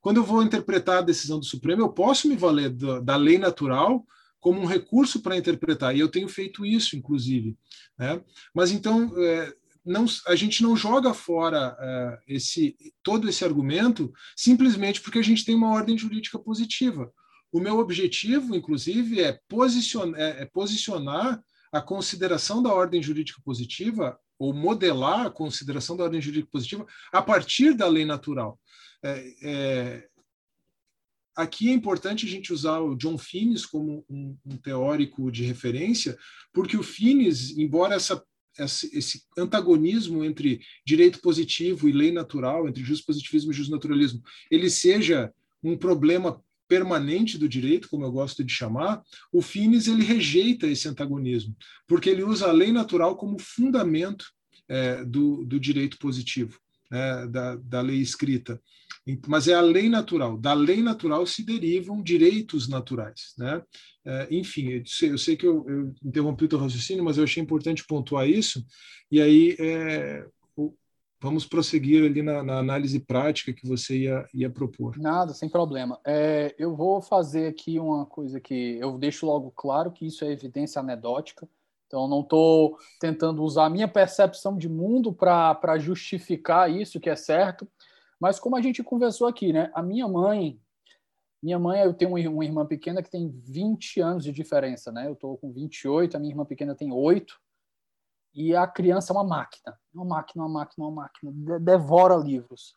S2: Quando eu vou interpretar a decisão do Supremo, eu posso me valer da, da lei natural como um recurso para interpretar, e eu tenho feito isso, inclusive. Né? Mas então, é, não, a gente não joga fora é, esse, todo esse argumento simplesmente porque a gente tem uma ordem jurídica positiva. O meu objetivo, inclusive, é posicionar, é, é posicionar a consideração da ordem jurídica positiva ou modelar a consideração da ordem jurídica positiva a partir da lei natural. É, é, aqui é importante a gente usar o John Finnes como um, um teórico de referência, porque o Finnes, embora essa, esse antagonismo entre direito positivo e lei natural, entre positivismo e naturalismo, ele seja um problema permanente do direito, como eu gosto de chamar, o Finnes ele rejeita esse antagonismo, porque ele usa a lei natural como fundamento é, do, do direito positivo, é, da, da lei escrita mas é a lei natural. Da lei natural se derivam direitos naturais. Né? É, enfim, eu sei, eu sei que eu, eu, interrompi o teu raciocínio, mas eu achei importante pontuar isso, e aí é, vamos prosseguir ali na, na, análise prática que você ia, ia propor.
S1: Nada, sem problema. É, eu vou fazer aqui uma coisa que eu deixo logo claro que isso é evidência anedótica, então, não estou tentando usar a minha percepção de mundo para justificar isso, que é certo. Mas como a gente conversou aqui, né? A minha mãe, Minha mãe, eu tenho uma irmã pequena que tem 20 anos de diferença, né? Eu estou com 28, a minha irmã pequena tem 8. E a criança é uma máquina. Uma máquina, uma máquina, uma máquina. Devora livros.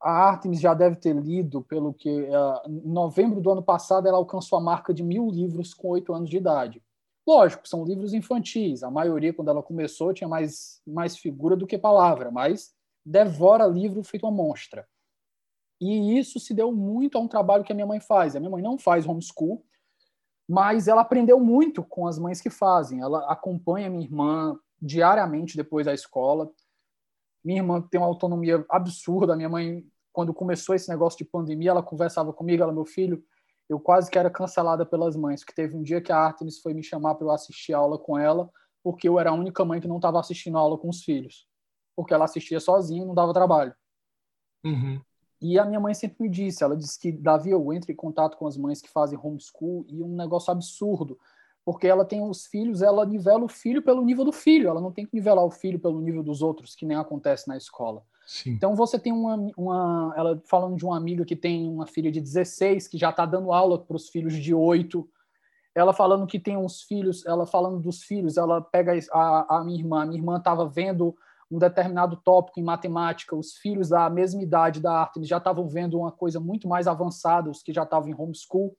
S1: A Artemis já deve ter lido, pelo que. Uh, em novembro do ano passado, ela alcançou a marca de mil livros com 8 anos de idade. Lógico, são livros infantis. A maioria, quando ela começou, tinha mais, mais figura do que palavra, mas devora livro feito uma monstra. E isso se deu muito a um trabalho que a minha mãe faz. A minha mãe não faz homeschool, mas ela aprendeu muito com as mães que fazem. Ela acompanha minha irmã diariamente depois da escola. Minha irmã tem uma autonomia absurda. Minha mãe, quando começou esse negócio de pandemia, ela conversava comigo, ela, meu filho, eu quase que era cancelada pelas mães, que teve um dia que a Artemis foi me chamar para eu assistir a aula com ela, porque eu era a única mãe que não estava assistindo a aula com os filhos, porque ela assistia sozinha e não dava trabalho.
S2: Uhum.
S1: E a minha mãe sempre me disse, ela disse que Davi, eu entro em contato com as mães que fazem homeschool e um negócio absurdo, porque ela tem os filhos, ela nivela o filho pelo nível do filho, ela não tem que nivelar o filho pelo nível dos outros, que nem acontece na escola.
S2: Sim.
S1: Então você tem uma, uma, ela falando de uma amiga que tem uma filha de 16 que já está dando aula para os filhos de 8. Ela falando que tem uns filhos, ela falando dos filhos, ela pega a, a minha irmã, a minha irmã estava vendo um determinado tópico em matemática, os filhos da mesma idade da arte eles já estavam vendo uma coisa muito mais avançada, os que já estavam em homeschool.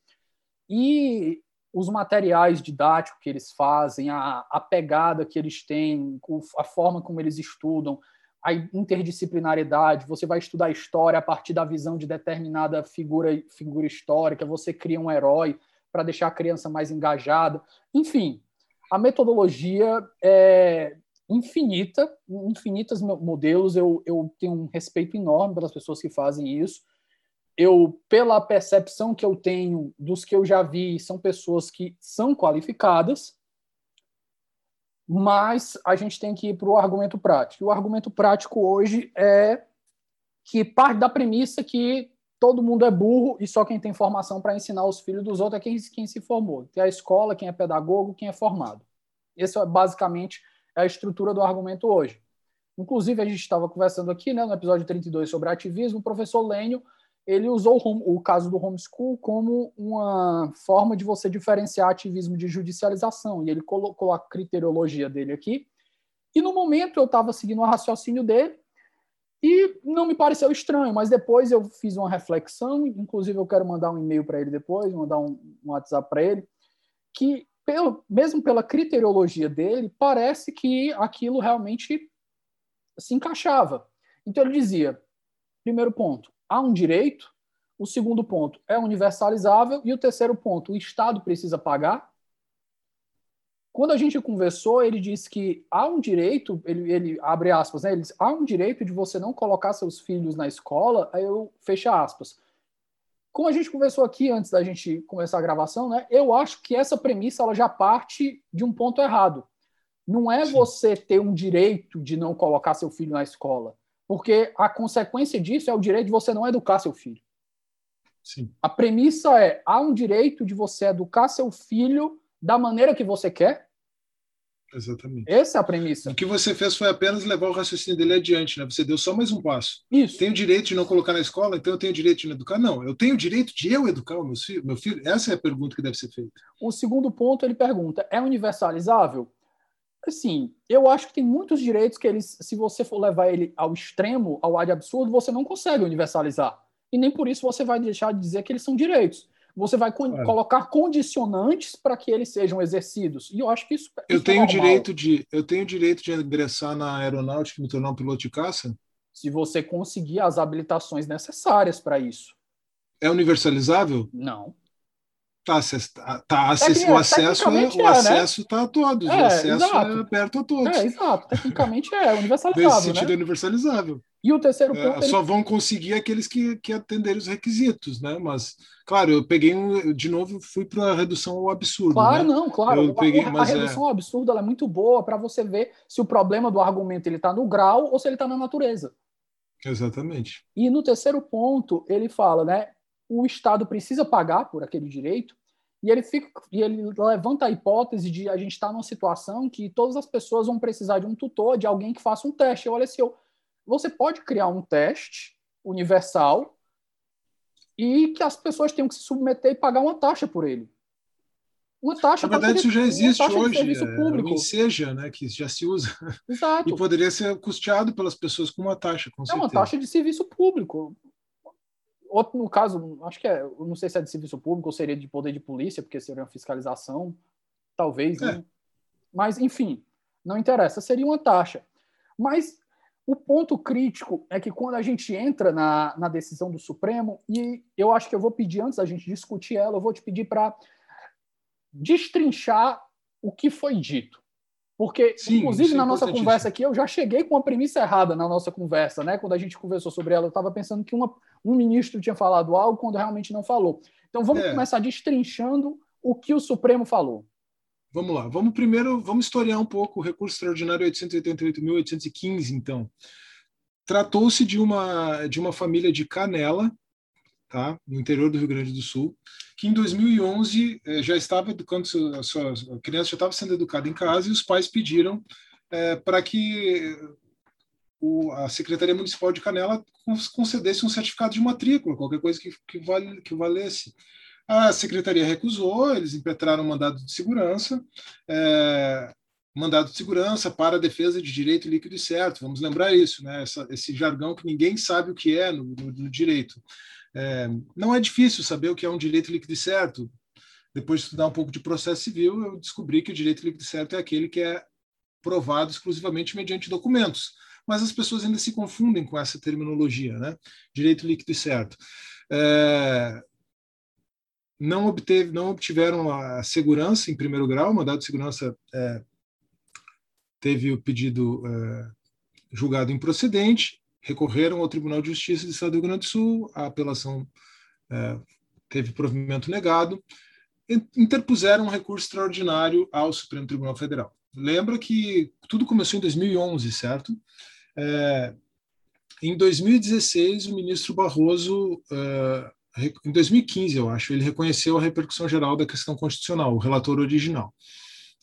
S1: E os materiais didáticos que eles fazem, a, a pegada que eles têm, a forma como eles estudam, a interdisciplinaridade, você vai estudar história a partir da visão de determinada figura, figura histórica, você cria um herói para deixar a criança mais engajada. Enfim, a metodologia é, infinita, infinitas modelos. Eu, eu tenho um respeito enorme pelas pessoas que fazem isso. Eu, pela percepção que eu tenho dos que eu já vi, são pessoas que são qualificadas, mas a gente tem que ir para o argumento prático. O argumento prático hoje é que parte da premissa que todo mundo é burro e só quem tem formação para ensinar os filhos dos outros é quem, quem se formou. É a escola, quem é pedagogo, quem é formado. Esse é basicamente é a estrutura do argumento hoje. Inclusive, a gente estava conversando aqui né, no episódio 32 sobre ativismo, o professor Lênio ele usou o caso do homeschool como uma forma de você diferenciar ativismo de judicialização, e ele colocou a criteriologia dele aqui. E no momento eu estava seguindo o raciocínio dele, e não me pareceu estranho, mas depois eu fiz uma reflexão, inclusive eu quero mandar um e-mail para ele depois, mandar um, um WhatsApp para ele, que pelo, mesmo pela criteriologia dele, parece que aquilo realmente se encaixava. Então ele dizia: primeiro ponto, há um direito, o segundo ponto é universalizável, e o terceiro ponto, o Estado precisa pagar. Quando a gente conversou, ele disse que há um direito, ele, ele abre aspas, né? Ele diz, há um direito de você não colocar seus filhos na escola, aí eu fecho aspas como a gente conversou aqui antes da gente começar a gravação, né? Eu acho que essa premissa ela já parte de um ponto errado. Não é Sim. você ter um direito de não colocar seu filho na escola, porque a consequência disso é o direito de você não educar seu filho.
S2: Sim.
S1: A premissa é há um direito de você educar seu filho da maneira que você quer
S2: Exatamente.
S1: Essa é a premissa.
S2: O que você fez foi apenas levar o raciocínio dele adiante, né? Você deu só mais um passo.
S1: Isso.
S2: Tenho o direito de não colocar na escola, então eu tenho o direito de não educar? Não, eu tenho o direito de eu educar o meu filho. Meu filho? Essa é a pergunta que deve ser feita.
S1: O segundo ponto, ele pergunta, é universalizável? Assim, eu acho que tem muitos direitos que eles, se você for levar ele ao extremo, ao ad absurdo, você não consegue universalizar. E nem por isso você vai deixar de dizer que eles são direitos você vai colocar condicionantes para que eles sejam exercidos. E eu acho que isso, isso
S2: eu é tenho é direito de eu tenho direito de ingressar na aeronáutica e me tornar um piloto de caça?
S1: Se você conseguir as habilitações necessárias para isso.
S2: É universalizável?
S1: Não.
S2: Tá, tá, tá o acesso, é, o acesso é, né? tá a todos, é, o acesso é exato. é aberto a todos.
S1: É, exato. Tecnicamente é universalizável.
S2: Nesse sentido
S1: né?
S2: é universalizável.
S1: E o terceiro é, ponto.
S2: É, só vão conseguir aqueles que, que atenderem os requisitos, né? Mas, claro, eu peguei um, de novo, fui para a redução ao absurdo.
S1: Claro,
S2: né?
S1: não, claro. Eu peguei, a, a é redução ao absurdo é muito boa para você ver se o problema do argumento ele está no grau ou se ele está na natureza.
S2: Exatamente.
S1: E no terceiro ponto, ele fala, né? O Estado precisa pagar por aquele direito, e ele, fica, e ele levanta a hipótese de a gente estar tá numa situação que todas as pessoas vão precisar de um tutor, de alguém que faça um teste. Eu olha assim, eu, você pode criar um teste universal e que as pessoas tenham que se submeter e pagar uma taxa por ele.
S2: Uma taxa. Na verdade, isso já existe hoje. É, público. o Seja, né, que já se usa. Exato. E poderia ser custeado pelas pessoas com uma taxa, com
S1: É
S2: certeza.
S1: uma taxa de serviço público. Outro, no caso, acho que é, não sei se é de serviço público ou seria de poder de polícia, porque seria uma fiscalização, talvez, é. né? Mas, enfim, não interessa, seria uma taxa. Mas o ponto crítico é que quando a gente entra na, na decisão do Supremo, e eu acho que eu vou pedir, antes da gente discutir ela, eu vou te pedir para destrinchar o que foi dito. Porque, Sim, inclusive, é na nossa conversa aqui, eu já cheguei com uma premissa errada na nossa conversa, né? Quando a gente conversou sobre ela, eu estava pensando que uma, um ministro tinha falado algo quando realmente não falou. Então, vamos é. começar destrinchando o que o Supremo falou.
S2: Vamos lá. Vamos primeiro, vamos historiar um pouco o recurso extraordinário 888.815, então. Tratou-se de uma, de uma família de Canela, tá? no interior do Rio Grande do Sul, que em 2011 eh, já estava educando, a sua a criança já estava sendo educada em casa e os pais pediram eh, para que o, a Secretaria Municipal de Canela concedesse um certificado de matrícula, qualquer coisa que, que, vale, que valesse. A secretaria recusou, eles impetraram um mandado de segurança, é, mandado de segurança para a defesa de direito líquido e certo. Vamos lembrar isso, né? Essa, esse jargão que ninguém sabe o que é no, no, no direito. É, não é difícil saber o que é um direito líquido e certo. Depois de estudar um pouco de processo civil, eu descobri que o direito líquido certo é aquele que é provado exclusivamente mediante documentos. Mas as pessoas ainda se confundem com essa terminologia, né? Direito líquido e certo. É, não, obteve, não obtiveram a segurança em primeiro grau, o mandado de segurança é, teve o pedido é, julgado improcedente, recorreram ao Tribunal de Justiça do Estado do Rio Grande do Sul, a apelação é, teve provimento negado, interpuseram um recurso extraordinário ao Supremo Tribunal Federal. Lembra que tudo começou em 2011, certo? É, em 2016, o ministro Barroso, é, em 2015, eu acho, ele reconheceu a repercussão geral da questão constitucional, o relator original.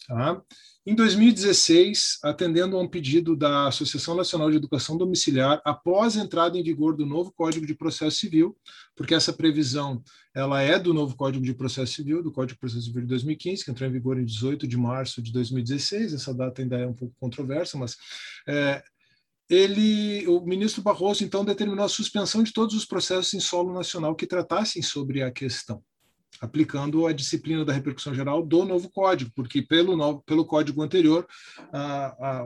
S2: Tá? Em 2016, atendendo a um pedido da Associação Nacional de Educação Domiciliar, após a entrada em vigor do novo Código de Processo Civil, porque essa previsão ela é do novo Código de Processo Civil, do Código de Processo Civil de 2015, que entrou em vigor em 18 de março de 2016, essa data ainda é um pouco controversa, mas é, ele, o ministro Barroso, então, determinou a suspensão de todos os processos em solo nacional que tratassem sobre a questão aplicando a disciplina da repercussão geral do novo código, porque pelo, novo, pelo código anterior, a, a, a,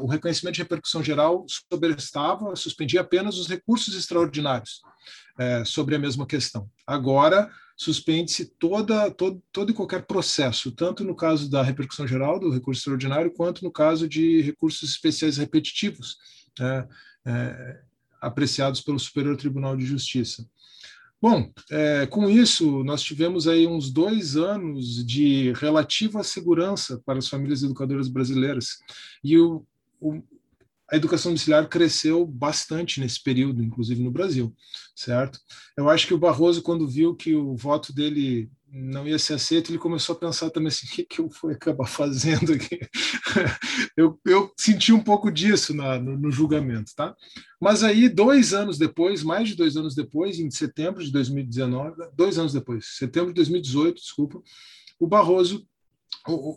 S2: o reconhecimento de repercussão geral sobrestava, suspendia apenas os recursos extraordinários é, sobre a mesma questão. Agora, suspende-se todo, todo e qualquer processo, tanto no caso da repercussão geral, do recurso extraordinário, quanto no caso de recursos especiais repetitivos, é, é, apreciados pelo Superior Tribunal de Justiça. Bom, é, com isso, nós tivemos aí uns dois anos de relativa segurança para as famílias educadoras brasileiras. E o, o, a educação domiciliar cresceu bastante nesse período, inclusive no Brasil, certo? Eu acho que o Barroso, quando viu que o voto dele não ia ser aceito, ele começou a pensar também assim, o que, que eu vou acabar fazendo aqui? eu, eu senti um pouco disso na, no, no, julgamento, tá? Mas aí, dois anos depois, mais de dois anos depois, em setembro de 2019, dois anos depois, setembro de 2018, desculpa, o Barroso,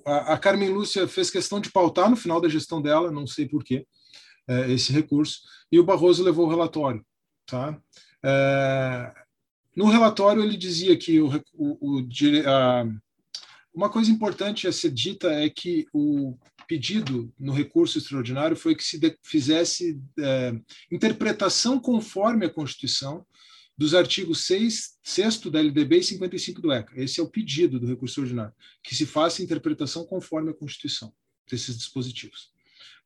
S2: a, a Carmen Lúcia fez questão de pautar no final da gestão dela, não sei porquê, é, esse recurso, e o Barroso levou o relatório, tá? É, no relatório, ele dizia que o, o, o a, uma coisa importante a ser dita é que o pedido no recurso extraordinário foi que se de, fizesse é, interpretação conforme a Constituição dos artigos 6, 6 da LDB e 55 do ECA. Esse é o pedido do recurso extraordinário, que se faça interpretação conforme a Constituição desses dispositivos.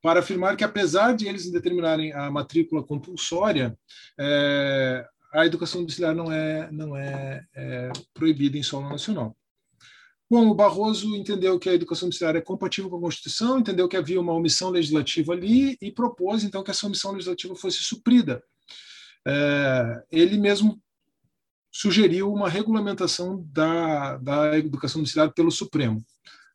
S2: Para afirmar que, apesar de eles determinarem a matrícula compulsória, é, a educação domiciliar não é, não é, é proibida em solo nacional. Bom, o Barroso entendeu que a educação domiciliar é compatível com a Constituição, entendeu que havia uma omissão legislativa ali e propôs, então, que essa omissão legislativa fosse suprida. É, ele mesmo sugeriu uma regulamentação da, da educação domiciliar pelo Supremo.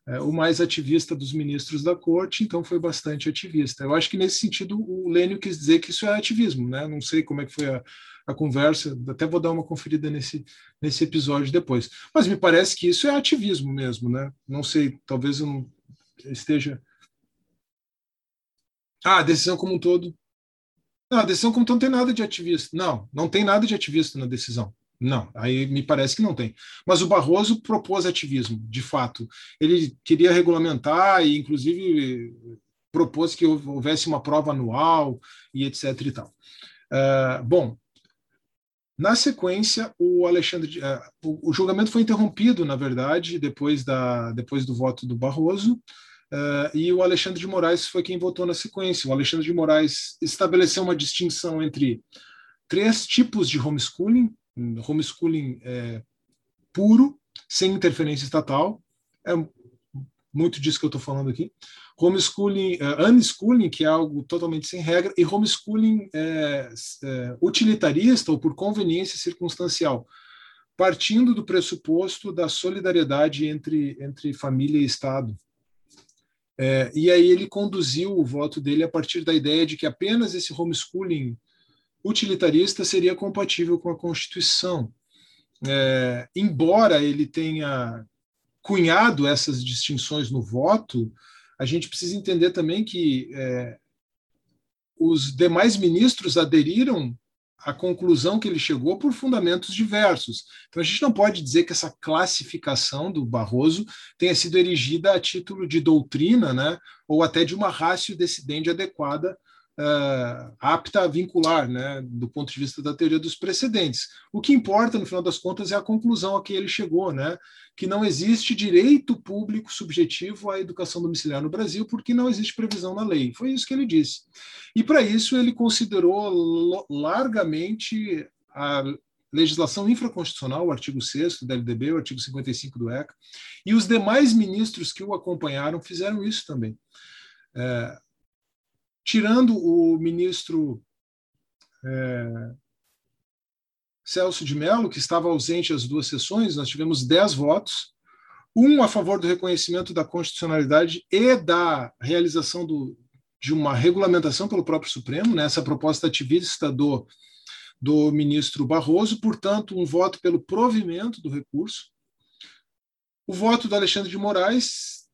S2: É, o mais ativista dos ministros da corte, então foi bastante ativista. Eu acho que nesse sentido o Lênio quis dizer que isso é ativismo, né? Não sei como é que foi a, a conversa, até vou dar uma conferida nesse, nesse episódio depois. Mas me parece que isso é ativismo mesmo, né? Não sei, talvez eu não esteja. Ah, a decisão como um todo. Não, a decisão como um todo não tem nada de ativista. Não, não tem nada de ativista na decisão. Não, aí me parece que não tem. Mas o Barroso propôs ativismo, de fato. Ele queria regulamentar e, inclusive, propôs que houvesse uma prova anual e etc. e tal. Uh, bom, na sequência, o Alexandre, uh, o, julgamento foi interrompido, na verdade, depois, da, depois do voto do Barroso, uh, e o Alexandre de Moraes foi quem votou na sequência. O Alexandre de Moraes estabeleceu uma distinção entre três tipos de homeschooling, homeschooling é, puro, sem interferência estatal, é muito disso que eu estou falando aqui. Homeschooling, uh, unschooling, que é algo totalmente sem regra, e homeschooling é, é, utilitarista ou por conveniência circunstancial, partindo do pressuposto da solidariedade entre, entre família e Estado. É, e aí ele conduziu o voto dele a partir da ideia de que apenas esse homeschooling utilitarista seria compatível com a Constituição. É, embora ele tenha cunhado essas distinções no voto, a gente precisa entender também que é, os demais ministros aderiram à conclusão que ele chegou por fundamentos diversos. Então a gente não pode dizer que essa classificação do Barroso tenha sido erigida a título de doutrina, né, ou até de uma rácio decidente adequada uh, apta a vincular, né, do ponto de vista da teoria dos precedentes. O que importa, no final das contas, é a conclusão a que ele chegou, né, que não existe direito público subjetivo à educação domiciliar no Brasil, porque não existe previsão na lei. Foi isso que ele disse. E, para isso, ele considerou largamente a legislação infraconstitucional, o artigo 6 da LDB, o artigo 55 do ECA, e os demais ministros que o acompanharam fizeram isso também. É, tirando o ministro é, Celso de Mello, que estava ausente às duas sessões, nós tivemos dez votos, um a favor do reconhecimento da constitucionalidade e da realização do, de uma regulamentação pelo próprio Supremo, nessa né, proposta ativista do, do ministro Barroso, portanto, um voto pelo provimento do recurso. O voto do Alexandre de Moraes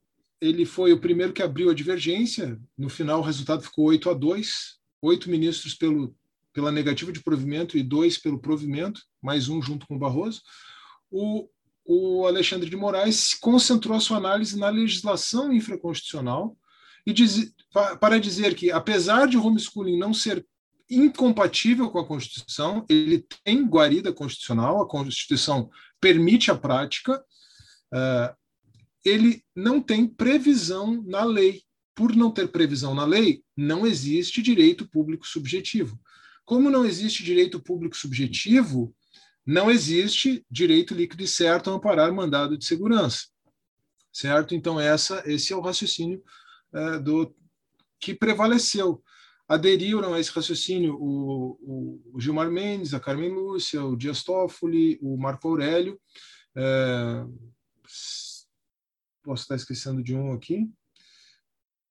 S2: ele foi o primeiro que abriu a divergência. No final, o resultado ficou 8 a 2, oito ministros pelo, pela negativa de provimento e dois pelo provimento, mais um junto com o Barroso. O, o Alexandre de Moraes concentrou a sua análise na legislação infraconstitucional e diz, para dizer que, apesar de homeschooling não ser incompatível com a Constituição, ele tem guarida constitucional, a Constituição permite a prática, uh, ele não tem previsão na lei. Por não ter previsão na lei, não existe direito público subjetivo. Como não existe direito público subjetivo, não existe direito líquido e certo a amparar mandado de segurança. Certo? Então, essa, esse é o raciocínio é, do que prevaleceu. Aderiram a esse raciocínio o, o, o, Gilmar Mendes, a Carmen Lúcia, o Dias Toffoli, o Marco Aurélio, é, posso estar esquecendo de um aqui,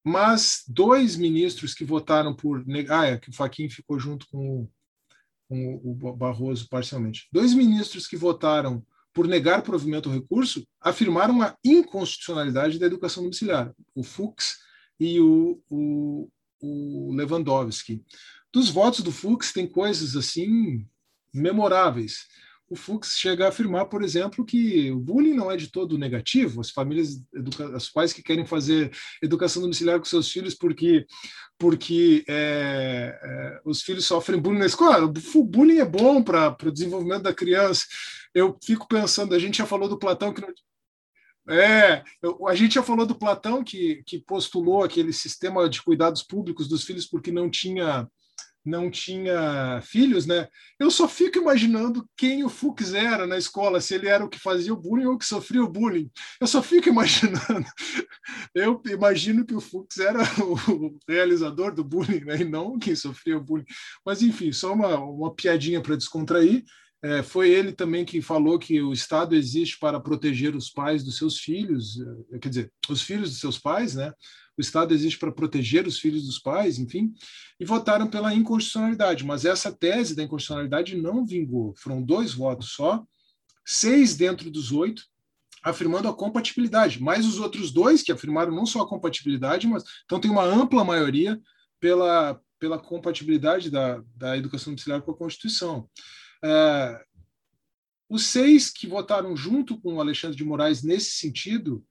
S2: mas dois ministros que votaram por negar, ah, é que o Faquin ficou junto com o, com o Barroso parcialmente. Dois ministros que votaram por negar provimento ao recurso afirmaram a inconstitucionalidade da educação domiciliar, o Fux e o, o, o Lewandowski. Dos votos do Fux tem coisas assim memoráveis o Fux chega a afirmar, por exemplo, que o bullying não é de todo negativo. As famílias, as pais que querem fazer educação domiciliar com seus filhos porque porque é, é, os filhos sofrem bullying na escola. O bullying é bom para o desenvolvimento da criança. Eu fico pensando, a gente já falou do Platão que não, é, a gente já falou do Platão que, que postulou aquele sistema de cuidados públicos dos filhos porque não tinha não tinha filhos, né? Eu só fico imaginando quem o Fux era na escola, se ele era o que fazia o bullying ou o que sofria o bullying. Eu só fico imaginando. Eu imagino que o Fux era o realizador do bullying, né? E não quem sofria o bullying. Mas enfim, só uma, uma piadinha para descontrair. É, foi ele também que falou que o Estado existe para proteger os pais dos seus filhos, é, quer dizer, os filhos dos seus pais, né? O Estado existe para proteger os filhos dos pais, enfim, e votaram pela inconstitucionalidade. Mas essa tese da inconstitucionalidade não vingou. Foram dois votos só, seis dentro dos oito, afirmando a compatibilidade. Mais os outros dois que afirmaram não só a compatibilidade, mas então tem uma ampla maioria pela, pela compatibilidade da, da educação domiciliar com a Constituição. É, os seis que votaram junto com o Alexandre de Moraes nesse sentido,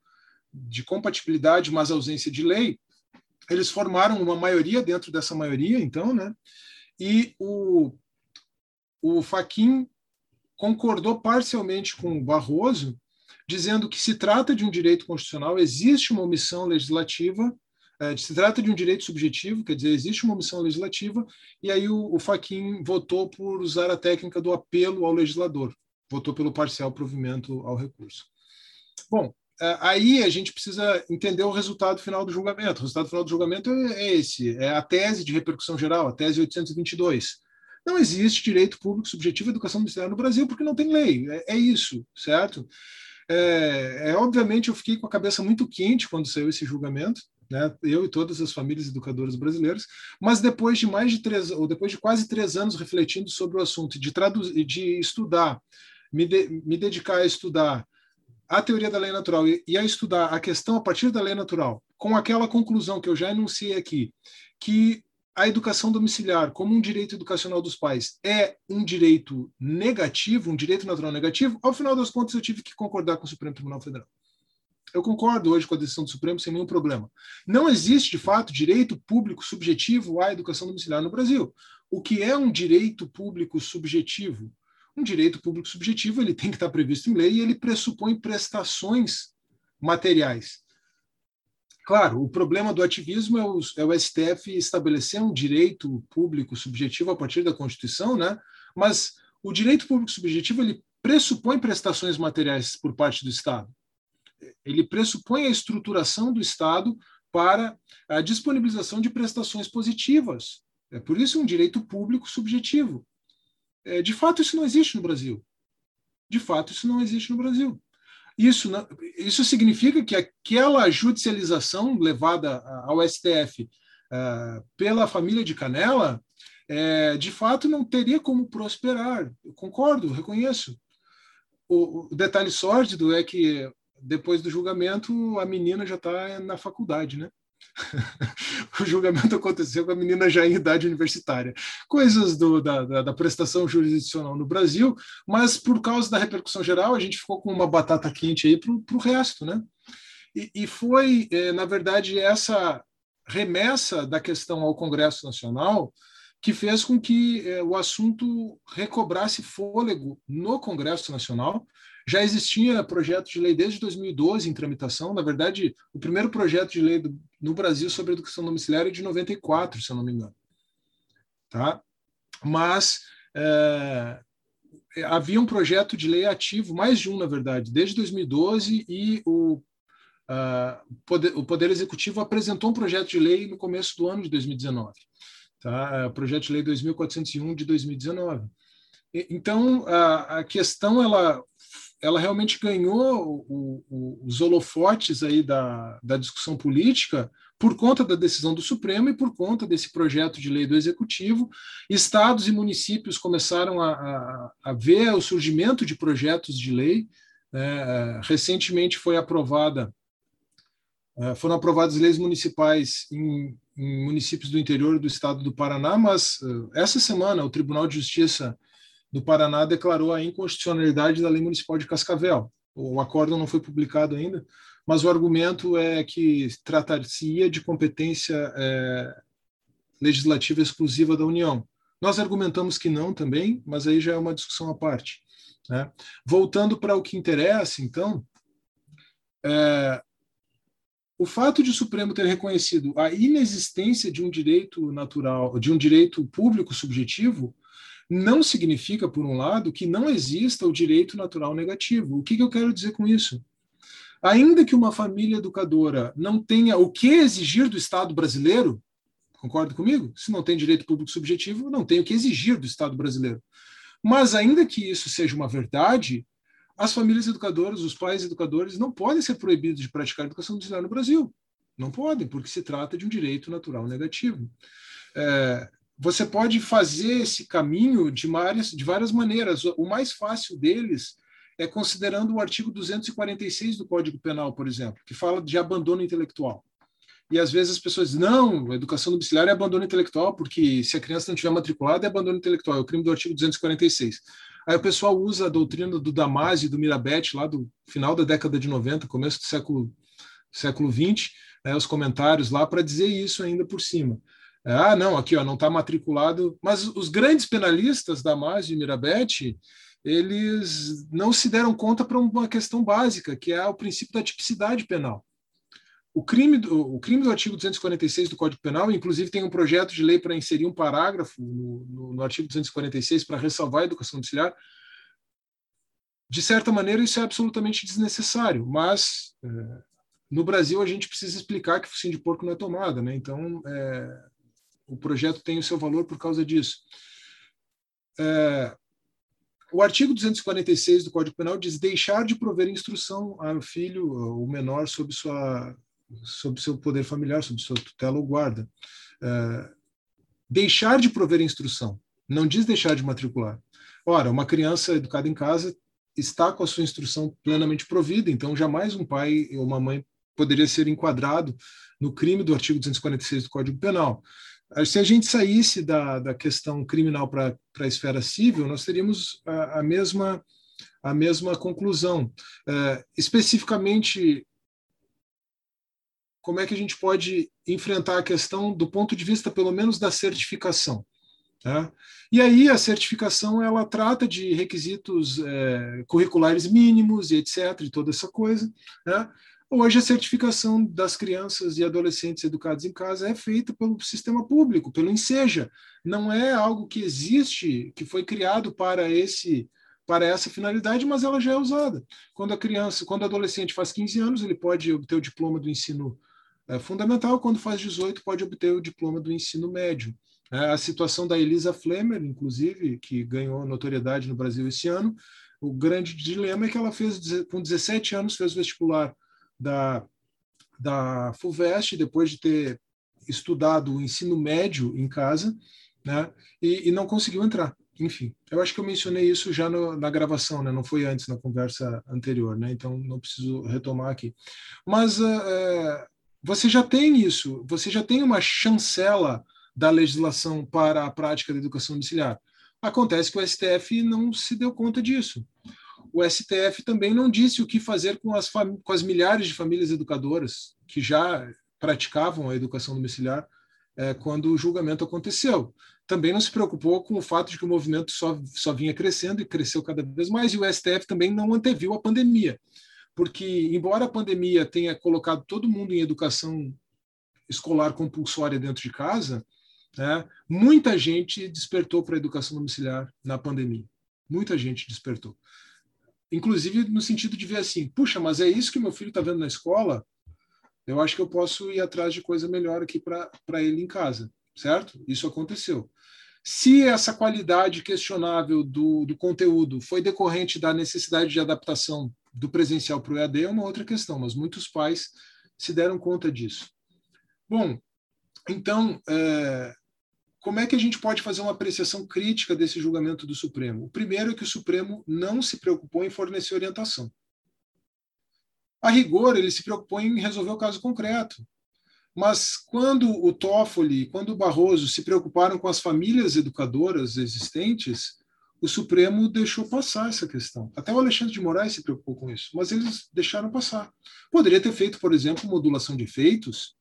S2: de compatibilidade, mas ausência de lei, eles formaram uma maioria dentro dessa maioria, então, né? E o, o Faquin concordou parcialmente com o Barroso, dizendo que se trata de um direito constitucional, existe uma omissão legislativa é, se trata de um direito subjetivo, quer dizer, existe uma omissão legislativa, e aí o, o Faquin votou por usar a técnica do apelo ao legislador, votou pelo parcial provimento ao recurso. Bom, aí a gente precisa entender o resultado final do julgamento. O resultado final do julgamento é, é esse, é a tese de repercussão geral, a tese 822. Não existe direito público subjetivo à educação domiciliar no Brasil porque não tem lei. É, é isso, certo? É, é, obviamente eu fiquei com a cabeça muito quente quando saiu esse julgamento né? eu e todas as famílias educadoras brasileiras, mas depois de mais de três, ou depois de quase três anos refletindo sobre o assunto, de traduzir, de estudar, me, de, me dedicar a estudar a teoria da lei natural e, e a estudar a questão a partir da lei natural, com aquela conclusão que eu já enunciei aqui, que a educação domiciliar como um direito educacional dos pais é um direito negativo, um direito natural negativo, ao final das contas eu tive que concordar com o Supremo Tribunal Federal. Eu concordo hoje com a decisão do Supremo sem nenhum problema. Não existe, de fato, direito público subjetivo à educação domiciliar no Brasil. O que é um direito público subjetivo? Um direito público subjetivo ele tem que estar previsto em lei e ele pressupõe prestações materiais. Claro, o problema do ativismo é o, é o STF estabelecer um direito público subjetivo a partir da Constituição, né? mas o direito público subjetivo ele pressupõe prestações materiais por parte do Estado ele pressupõe a estruturação do Estado para a disponibilização de prestações positivas. É por isso um direito público subjetivo. É, de fato, isso não existe no Brasil. De fato, isso não existe no Brasil. Isso, isso significa que aquela judicialização levada ao STF uh, pela família de Canela, é, de fato, não teria como prosperar. Eu concordo, reconheço. O detalhe sórdido é que depois do julgamento, a menina já está na faculdade, né? o julgamento aconteceu com a menina já em idade universitária. Coisas do, da, da, da, prestação jurisdicional no Brasil, mas por causa da repercussão geral, a gente ficou com uma batata quente aí para o resto, né? E, e foi, é, na verdade, essa remessa da questão ao Congresso Nacional que fez com que é, o assunto recobrasse fôlego no Congresso Nacional já existia projeto de lei desde 2012 em tramitação. Na verdade, o primeiro projeto de lei do, no Brasil sobre educação domiciliar é de 94, se eu não me engano. Tá? Mas é, havia um projeto de lei ativo, mais de um, na verdade, desde 2012, e o, uh, poder, o Poder Executivo apresentou um projeto de lei no começo do ano de 2019. Tá? É, projeto de lei 2401 de 2019. Então, a, a questão ela ela realmente ganhou o, o, os holofotes aí da, da discussão política por conta da decisão do Supremo e por conta desse projeto de lei do Executivo. Estados e municípios começaram a, a, a ver o surgimento de projetos de lei. Né? Recentemente foi aprovada, é, foram aprovadas leis municipais em, em municípios do interior do estado do Paraná, mas é, essa semana o Tribunal de Justiça do Paraná declarou a inconstitucionalidade da Lei Municipal de Cascavel. O acórdão não foi publicado ainda, mas o argumento é que tratar-se-ia de competência é, legislativa exclusiva da União. Nós argumentamos que não também, mas aí já é uma discussão à parte. Né? Voltando para o que interessa, então, é, o fato de o Supremo ter reconhecido a inexistência de um direito natural, de um direito público subjetivo, não significa, por um lado, que não exista o direito natural negativo. O que, que eu quero dizer com isso? Ainda que uma família educadora não tenha o que exigir do Estado brasileiro, concorda comigo? Se não tem direito público subjetivo, não tem o que exigir do Estado brasileiro. Mas, ainda que isso seja uma verdade, as famílias educadoras, os pais educadores, não podem ser proibidos de praticar educação domiciliar no Brasil. Não podem, porque se trata de um direito natural negativo. É, você pode fazer esse caminho de várias, de várias maneiras. O mais fácil deles é considerando o artigo 246 do Código Penal, por exemplo, que fala de abandono intelectual. E às vezes as pessoas dizem, não, a educação domiciliar é abandono intelectual, porque se a criança não estiver matriculada é abandono intelectual, é o crime do artigo 246. Aí o pessoal usa a doutrina do Damasio e do Mirabete, lá do final da década de 90, começo do século, século 20, né, os comentários lá, para dizer isso ainda por cima. Ah, não, aqui ó, não está matriculado. Mas os grandes penalistas, Damasio e Mirabete, eles não se deram conta para uma questão básica, que é o princípio da tipicidade penal. O crime, do, o crime do artigo 246 do Código Penal, inclusive, tem um projeto de lei para inserir um parágrafo no, no, no artigo 246 para ressalvar a educação domiciliar. De certa maneira, isso é absolutamente desnecessário, mas é, no Brasil a gente precisa explicar que focinho de porco não é tomada, né? Então, é, o projeto tem o seu valor por causa disso. É, o artigo 246 do Código Penal diz deixar de prover instrução ao filho, o menor, sobre sua sobre seu poder familiar, sobre sua tutela ou guarda. É, deixar de prover instrução, não diz deixar de matricular. Ora, uma criança educada em casa está com a sua instrução plenamente provida, então jamais um pai ou uma mãe poderia ser enquadrado no crime do artigo 246 do Código Penal. Se a gente saísse da, da questão criminal para a esfera civil, nós teríamos a, a, mesma, a mesma conclusão. É, especificamente, como é que a gente pode enfrentar a questão do ponto de vista, pelo menos, da certificação? Tá? E aí a certificação ela trata de requisitos é, curriculares mínimos e etc, e toda essa coisa. Né? Hoje, a certificação das crianças e adolescentes educados em casa é feita pelo sistema público, pelo INSEJA. Não é algo que existe, que foi criado para esse para essa finalidade, mas ela já é usada. Quando a criança, quando o adolescente faz 15 anos, ele pode obter o diploma do ensino é, fundamental, quando faz 18, pode obter o diploma do ensino médio. É, a situação da Elisa Flemmer, inclusive, que ganhou notoriedade no Brasil esse ano, o grande dilema é que ela fez, com 17 anos, fez vestibular da, da FUVEST, depois de ter estudado o ensino médio em casa, né, e, e não conseguiu entrar. Enfim, eu acho que eu mencionei isso já no, na gravação, né, não foi antes, na conversa anterior, né, então não preciso retomar aqui. Mas uh, você já tem isso, você já tem uma chancela da legislação para a prática da educação domiciliar. Acontece que o STF não se deu conta disso o STF também não disse o que fazer com as, com as milhares de famílias educadoras que já praticavam a educação domiciliar é, quando o julgamento aconteceu. Também não se preocupou com o fato de que o movimento só, só vinha crescendo e cresceu cada vez mais, e o STF também não anteviu a pandemia. Porque, embora a pandemia tenha colocado todo mundo em educação escolar compulsória dentro de casa, né, muita gente despertou para a educação domiciliar na pandemia. Muita gente despertou inclusive no sentido de ver assim, puxa, mas é isso que meu filho está vendo na escola, eu acho que eu posso ir atrás de coisa melhor aqui para ele em casa, certo? Isso aconteceu. Se essa qualidade questionável do, do conteúdo foi decorrente da necessidade de adaptação do presencial para o EAD, é uma outra questão, mas muitos pais se deram conta disso. Bom, então, é, como é que a gente pode fazer uma apreciação crítica desse julgamento do Supremo? O primeiro é que o Supremo não se preocupou em fornecer orientação. A rigor, ele se preocupou em resolver o caso concreto. Mas quando o Toffoli, quando o Barroso se preocuparam com as famílias educadoras existentes, o Supremo deixou passar essa questão. Até o Alexandre de Moraes se preocupou com isso, mas eles deixaram passar. Poderia ter feito, por exemplo, modulação de efeitos,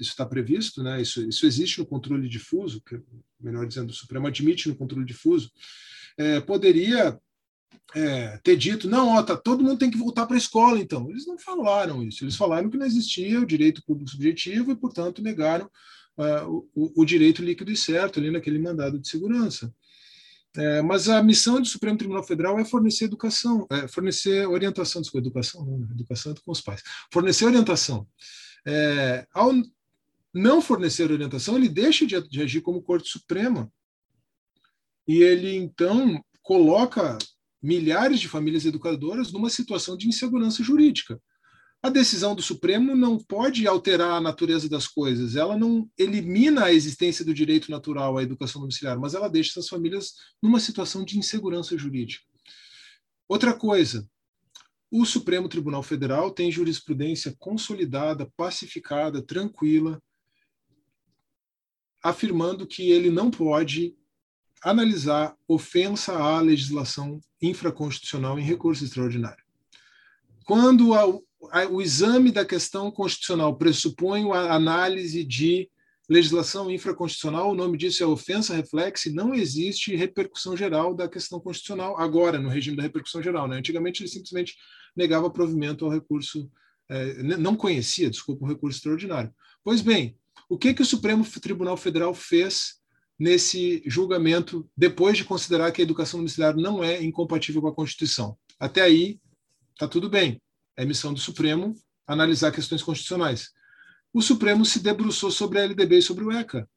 S2: isso está previsto, né? isso, isso existe no controle difuso, que, melhor dizendo, o Supremo admite no controle difuso, é, poderia é, ter dito, não, ó, tá, todo mundo tem que voltar para a escola, então. Eles não falaram isso, eles falaram que não existia o direito público subjetivo e, portanto, negaram uh, o, o, direito líquido e certo ali naquele mandado de segurança. É, mas a missão do Supremo Tribunal Federal é fornecer educação, é, fornecer orientação, desculpa, educação não, né? educação é com os pais, fornecer orientação. É, ao, não fornecer orientação, ele deixa de, de agir como Corte Suprema. E ele, então, coloca milhares de famílias educadoras numa situação de insegurança jurídica. A decisão do Supremo não pode alterar a natureza das coisas, ela não elimina a existência do direito natural à educação domiciliar, mas ela deixa essas famílias numa situação de insegurança jurídica. Outra coisa, o Supremo Tribunal Federal tem jurisprudência consolidada, pacificada, tranquila, afirmando que ele não pode analisar ofensa à legislação infraconstitucional em recurso extraordinário. Quando a, a, o exame da questão constitucional pressupõe a análise de legislação infraconstitucional, o nome disso é ofensa reflexa, e não existe repercussão geral da questão constitucional agora, no regime da repercussão geral. Né? Antigamente, ele simplesmente negava provimento ao recurso, é, não conhecia, desculpa, o recurso extraordinário. Pois bem, o que, que o Supremo Tribunal Federal fez nesse julgamento, depois de considerar que a educação domiciliar não é incompatível com a Constituição? Até aí, está tudo bem. É missão do Supremo analisar questões constitucionais o Supremo se debruçou sobre a LDB e sobre o ECA.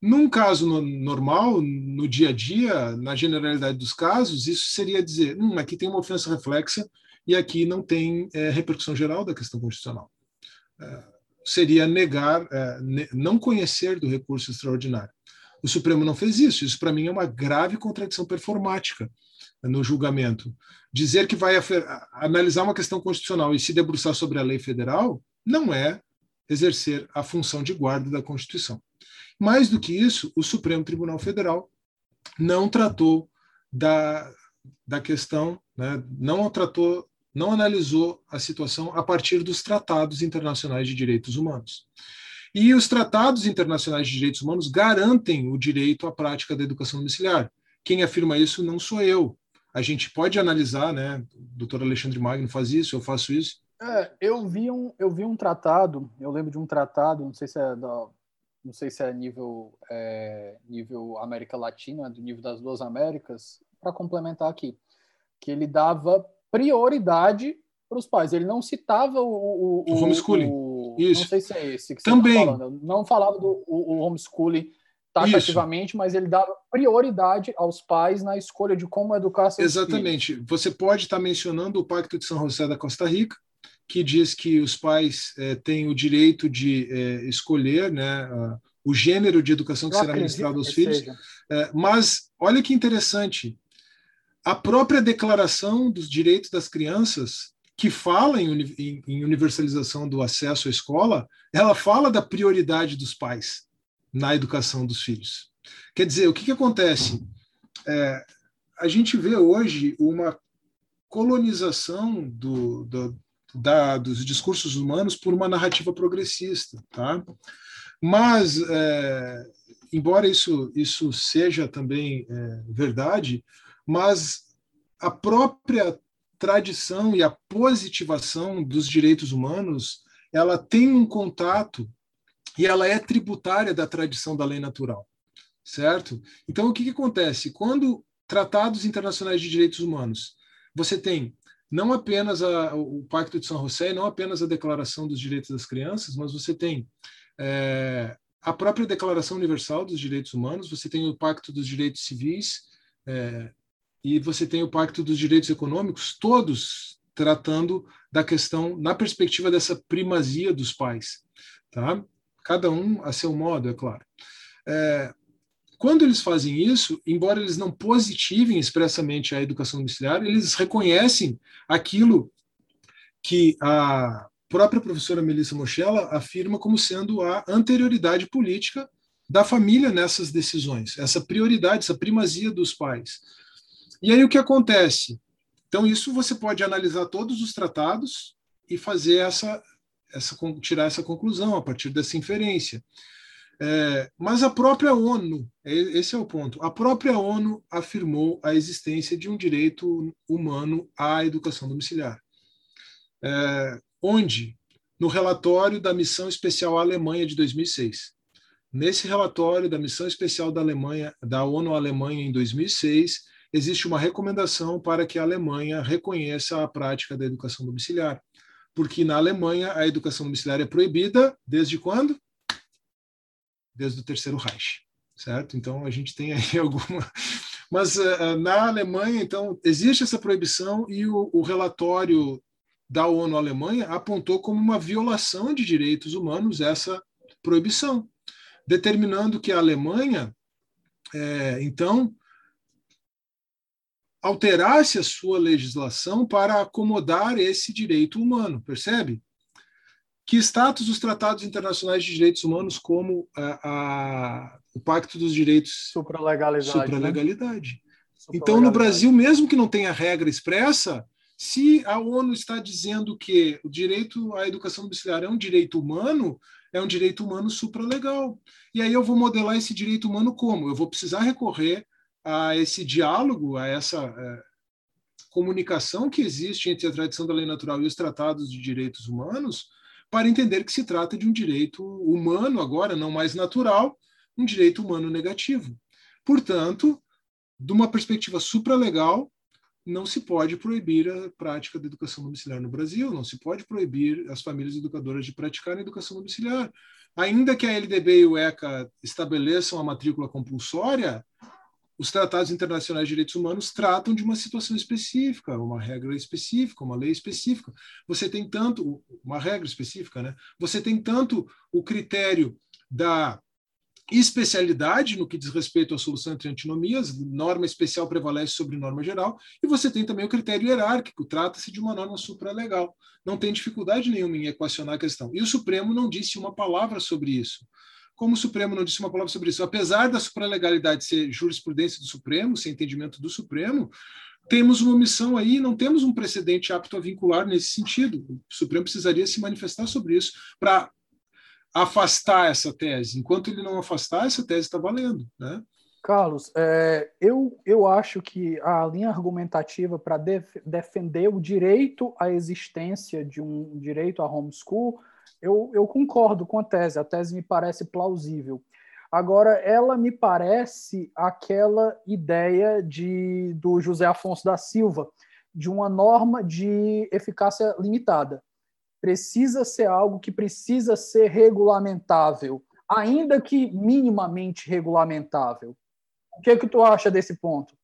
S2: Num caso no, normal, no dia a dia, na generalidade dos casos, isso seria dizer: hum, aqui tem uma ofensa reflexa e aqui não tem é, repercussão geral da questão constitucional. É, seria negar, é, não conhecer do recurso extraordinário. O Supremo não fez isso. Isso, para mim, é uma grave contradição performática no julgamento. Dizer que vai analisar uma questão constitucional e se debruçar sobre a lei federal não é exercer a função de guarda da Constituição. Mais do que isso, o Supremo Tribunal Federal não tratou da, da questão, né, não tratou, não analisou a situação a partir dos tratados internacionais de direitos humanos. E os tratados internacionais de direitos humanos garantem o direito à prática da educação domiciliar. Quem afirma isso não sou eu. A gente pode analisar, né? O doutor Alexandre Magno faz isso, eu faço isso.
S1: É, eu vi um, eu vi um tratado, eu lembro de um tratado, não sei se é da, não sei se é nível é, nível América Latina, do nível das duas Américas, para complementar aqui, que ele dava prioridade para os pais. Ele não citava o, o,
S2: o homeschooling.
S1: O,
S2: Isso.
S1: Não sei se é esse que
S2: Também.
S1: tá falando. Não falava do o, homeschooling taxativamente, Isso. mas ele dava prioridade aos pais na escolha de como educar seus
S2: Exatamente.
S1: Filhos.
S2: Você pode estar mencionando o Pacto de São José da Costa Rica, que diz que os pais é, têm o direito de é, escolher né, a, o gênero de educação que Eu será ministrado aos filhos. É, mas olha que interessante, a própria Declaração dos Direitos das Crianças, que fala em, em, universalização do acesso à escola, ela fala da prioridade dos pais na educação dos filhos. Quer dizer, o que, que acontece? É, a gente vê hoje uma colonização do, do, da, dos discursos humanos por uma narrativa progressista, tá? Mas, é, embora isso, isso seja também é, verdade, mas a própria tradição e a positivação dos direitos humanos, ela tem um contato e ela é tributária da tradição da lei natural, certo? Então, o que, que acontece? Quando tratados internacionais de direitos humanos, você tem não apenas a, o Pacto de São José, não apenas a Declaração dos Direitos das Crianças, mas você tem é, a própria Declaração Universal dos Direitos Humanos, você tem o Pacto dos Direitos Civis é, e você tem o Pacto dos Direitos Econômicos, todos tratando da questão na perspectiva dessa primazia dos pais, tá? Cada um a seu modo, é claro. É, quando eles fazem isso, embora eles não positivem expressamente a educação domiciliar, eles reconhecem aquilo que a própria professora Melissa Mochella afirma como sendo a anterioridade política da família nessas decisões, essa prioridade, essa primazia dos pais. E aí o que acontece? Então isso você pode analisar todos os tratados e fazer essa, essa tirar essa conclusão a partir dessa inferência. É, mas a própria ONU, é, esse é o ponto, a própria ONU afirmou a existência de um direito humano à educação domiciliar. É, onde? No relatório da Missão Especial à Alemanha de 2006. Nesse relatório da Missão Especial da Alemanha, da ONU à Alemanha em 2006, existe uma recomendação para que a Alemanha reconheça a prática da educação domiciliar. Porque na Alemanha a educação domiciliar é proibida desde quando? desde o terceiro Reich, certo? Então a gente tem aí alguma Mas uh, na Alemanha, então, existe essa proibição e o, o relatório da ONU Alemanha apontou como uma violação de direitos humanos essa proibição, determinando que a Alemanha, é, então, alterasse a sua legislação para acomodar esse direito humano, percebe? Que status os tratados internacionais de direitos humanos como a, a, o Pacto dos Direitos
S1: supralegalidade,
S2: supralegalidade. Né? Então, no Brasil, mesmo que não tenha regra expressa, se a ONU está dizendo que o direito à educação domiciliar é um direito humano, é um direito humano supralegal. E aí eu vou modelar esse direito humano como? Eu vou precisar recorrer a esse diálogo, a essa é, comunicação que existe entre a tradição da lei natural e os tratados de direitos humanos, para entender que se trata de um direito humano agora, não mais natural, um direito humano negativo. Portanto, de uma perspectiva supralegal, não se pode proibir a prática da educação domiciliar no Brasil, não se pode proibir as famílias educadoras de praticarem educação domiciliar. Ainda que a LDB e o ECA estabeleçam a matrícula compulsória, os tratados internacionais de direitos humanos tratam de uma situação específica, uma regra específica, uma lei específica. Você tem tanto uma regra específica, né? Você tem tanto o critério da especialidade no que diz respeito à solução entre antinomias, norma especial prevalece sobre norma geral, e você tem também o critério hierárquico, trata-se de uma norma supralegal. Não tem dificuldade nenhuma em equacionar a questão. E o Supremo não disse uma palavra sobre isso. Como o Supremo não disse uma palavra sobre isso, apesar da supralegalidade ser jurisprudência do Supremo, ser entendimento do Supremo, temos uma omissão aí, não temos um precedente apto a vincular nesse sentido. O Supremo precisaria se manifestar sobre isso para afastar essa tese. Enquanto ele não afastar, essa tese está valendo. Né?
S1: Carlos, é, eu, eu acho que a linha argumentativa para def defender o direito à existência de um direito a homeschool, eu, eu concordo com a tese, a tese me parece plausível. Agora, ela me parece aquela ideia de, do José Afonso da Silva, de uma norma de eficácia limitada precisa ser algo que precisa ser regulamentável, ainda que minimamente regulamentável. O que, é que tu acha desse ponto?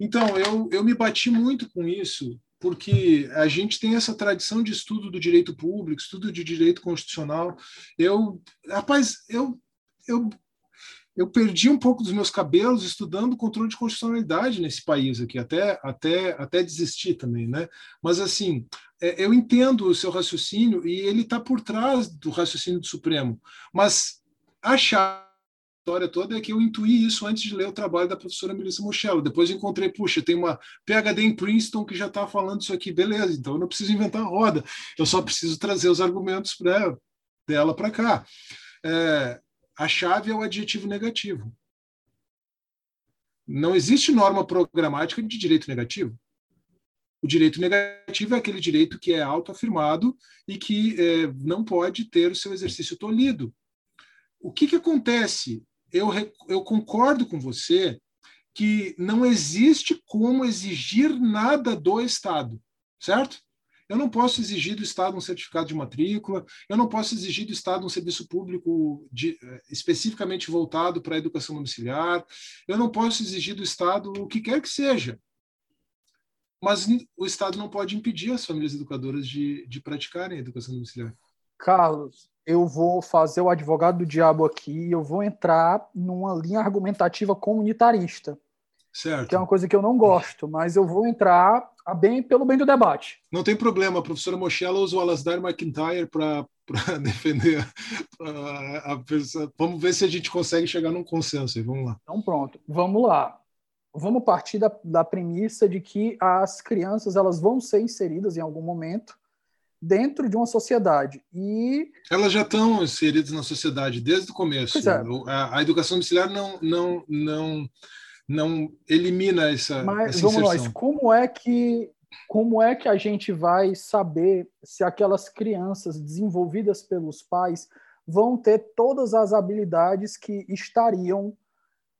S2: Então, eu, eu me bati muito com isso, porque a gente tem essa tradição de estudo do direito público, estudo de direito constitucional. Eu, rapaz, eu, eu eu perdi um pouco dos meus cabelos estudando controle de constitucionalidade nesse país aqui, até, até, até desistir também, né? Mas, assim, é, eu entendo o seu raciocínio e ele está por trás do raciocínio do Supremo, mas a história toda é que eu intuí isso antes de ler o trabalho da professora Melissa Mochello. Depois encontrei, puxa, tem uma PhD em Princeton que já está falando isso aqui, beleza, então eu não preciso inventar a roda, eu só preciso trazer os argumentos pra, dela para cá. É, a chave é o adjetivo negativo. Não existe norma programática de direito negativo. O direito negativo é aquele direito que é autoafirmado e que é, não pode ter o seu exercício tolhido. O que, que acontece? Eu, eu concordo com você que não existe como exigir nada do Estado, certo? Eu não posso exigir do Estado um certificado de matrícula, eu não posso exigir do Estado um serviço público de, eh, especificamente voltado para a educação domiciliar, eu não posso exigir do Estado o que quer que seja. Mas o Estado não pode impedir as famílias educadoras de, de praticarem a educação domiciliar.
S1: Carlos, eu vou fazer o advogado do diabo aqui eu vou entrar numa linha argumentativa comunitarista.
S2: Certo.
S1: Que é uma coisa que eu não gosto, mas eu vou entrar bem pelo bem do debate.
S2: Não tem problema, a professora Mochela usa o Alasdair McIntyre para defender a, a, pessoa. Vamos ver se a gente consegue chegar num consenso aí. Vamos lá.
S1: Então, pronto. Vamos lá. Vamos partir da, da premissa de que as crianças elas vão ser inseridas em algum momento dentro de uma sociedade. E
S2: elas já estão inseridas na sociedade desde o começo. É. A, a, educação domiciliar não não não não elimina essa,
S1: Mas
S2: essa
S1: vamos nós, como é que como é que a gente vai saber se aquelas crianças desenvolvidas pelos pais vão ter todas as habilidades que estariam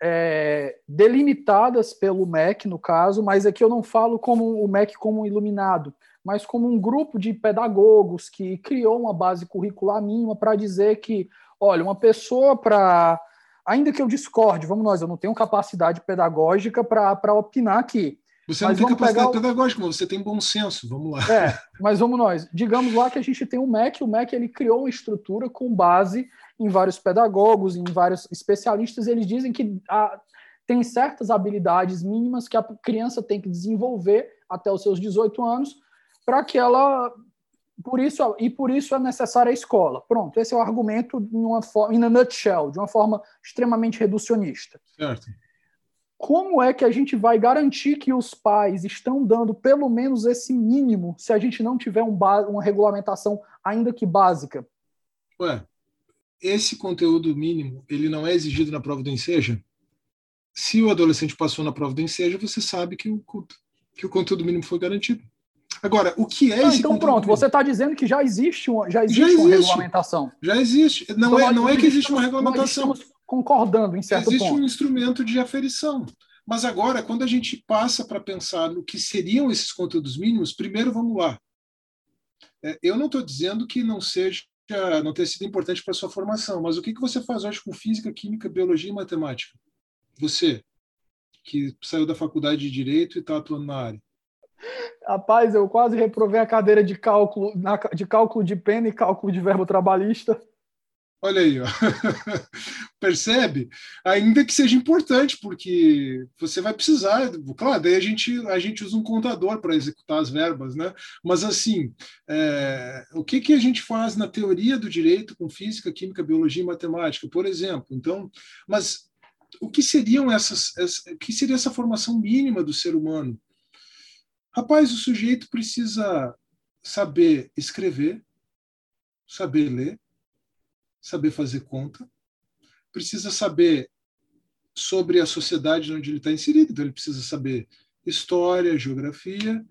S1: é, delimitadas pelo MEC, no caso, mas aqui eu não falo como o MEC como um iluminado, mas como um grupo de pedagogos que criou uma base curricular mínima para dizer que, olha, uma pessoa para ainda que eu discorde, vamos nós, eu não tenho capacidade pedagógica para opinar aqui.
S2: Você não tem capacidade o... pedagógica, mas você tem bom senso, vamos lá.
S1: É, mas vamos nós. Digamos lá que a gente tem o MEC, o MEC ele criou uma estrutura com base em vários pedagogos, em vários especialistas, eles dizem que a, tem certas habilidades mínimas que a criança tem que desenvolver até os seus 18 anos para que ela por isso e por isso é necessária a escola. Pronto, esse é o argumento em uma forma, in a nutshell, de uma forma extremamente reducionista.
S2: Certo.
S1: Como é que a gente vai garantir que os pais estão dando pelo menos esse mínimo se a gente não tiver um uma regulamentação ainda que básica?
S2: Ué, esse conteúdo mínimo ele não é exigido na prova do Enseja? Se o adolescente passou na prova do Enseja, você sabe que o, que o conteúdo mínimo foi garantido. Agora, o que é esse
S1: Então pronto, você está dizendo que já existe uma, já existe, já existe uma regulamentação.
S2: Já existe. Não, então, é, não é que existe uma regulamentação.
S1: Nós estamos concordando em certo
S2: existe
S1: ponto.
S2: um instrumento de aferição. Mas agora, quando a gente passa para pensar no que seriam esses conteúdos mínimos, primeiro vamos lá. É, eu não estou dizendo que não seja, não tenha sido importante para sua formação, mas o que, que você faz hoje com física, química, biologia e matemática? Você, que saiu da faculdade de Direito e está atuando na área.
S1: Rapaz, eu quase reprovei a cadeira de cálculo, de cálculo de pena e cálculo de verbo trabalhista.
S2: Olha aí, ó. percebe? Ainda que seja importante, porque você vai precisar, claro, daí a gente, a gente usa um contador para executar as verbas, né? Mas assim, é, o que, que a gente faz na teoria do direito com física, química, biologia e matemática, por exemplo? Então, mas o que seriam essas, essa, o que seria essa formação mínima do ser humano? Rapaz, o sujeito precisa saber escrever, saber ler, saber fazer conta, precisa saber sobre a sociedade onde ele está inserido, então ele precisa saber história, geografia,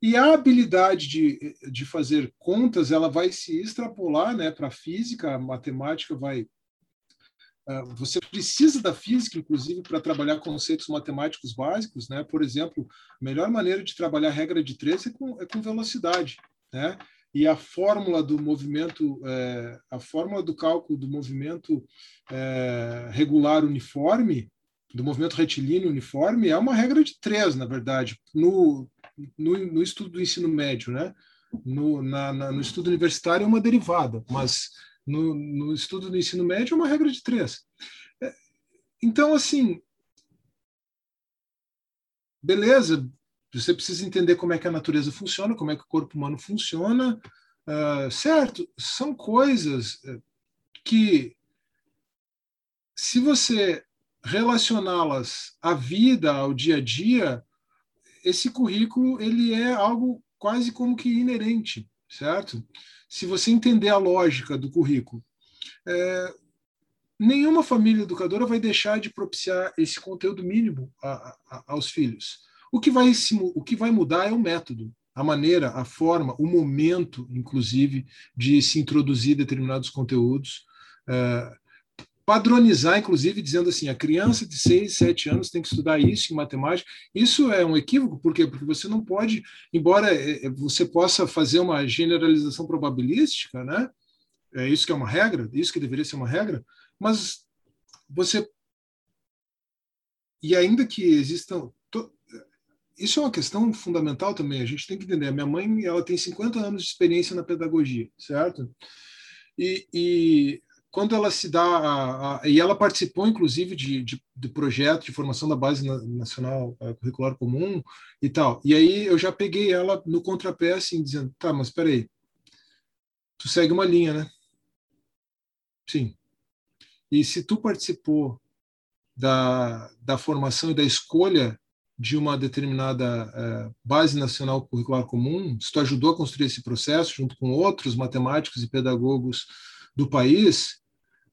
S2: e a habilidade de, de fazer contas ela vai se extrapolar né, para a física, a matemática vai você precisa da física, inclusive, para trabalhar conceitos matemáticos básicos, né? Por exemplo, a melhor maneira de trabalhar a regra de três é com, é com velocidade, né? E a fórmula do movimento, é, a fórmula do cálculo do movimento é, regular uniforme, do movimento retilíneo uniforme, é uma regra de três, na verdade, no, no, no estudo do ensino médio, né? No, na, na, no estudo universitário é uma derivada, mas no, no estudo do ensino médio é uma regra de três. É, então, assim, beleza, você precisa entender como é que a natureza funciona, como é que o corpo humano funciona, uh, certo? São coisas é, que, se você relacioná-las à vida, ao dia a dia, esse currículo ele é algo quase como que inerente, certo? Se você entender a lógica do currículo, é, nenhuma família educadora vai deixar de propiciar esse conteúdo mínimo a, a, aos filhos. O que, vai o que vai mudar é o método, a maneira, a forma, o momento, inclusive, de se introduzir determinados conteúdos. É, padronizar, inclusive, dizendo assim, a criança de 6, 7 anos tem que estudar isso em matemática. Isso é um equívoco, por quê? Porque você não pode, embora é, é, você possa fazer uma generalização probabilística, né? É isso que é uma regra, isso que deveria ser uma regra, mas você e ainda que existam isso é uma questão fundamental também, a gente tem que entender. A minha mãe, ela tem 50 anos de experiência na pedagogia, certo? E, e quando ela se dá a, a, e ela participou inclusive de, de, de, projeto de formação da base nacional uh, curricular comum e tal e aí eu já peguei ela no contrapé assim dizendo tá mas espera aí tu segue uma linha né? Sim. E se tu participou da, da formação e da escolha de uma determinada uh, base nacional curricular comum se tu ajudou a construir esse processo junto com outros matemáticos e pedagogos do país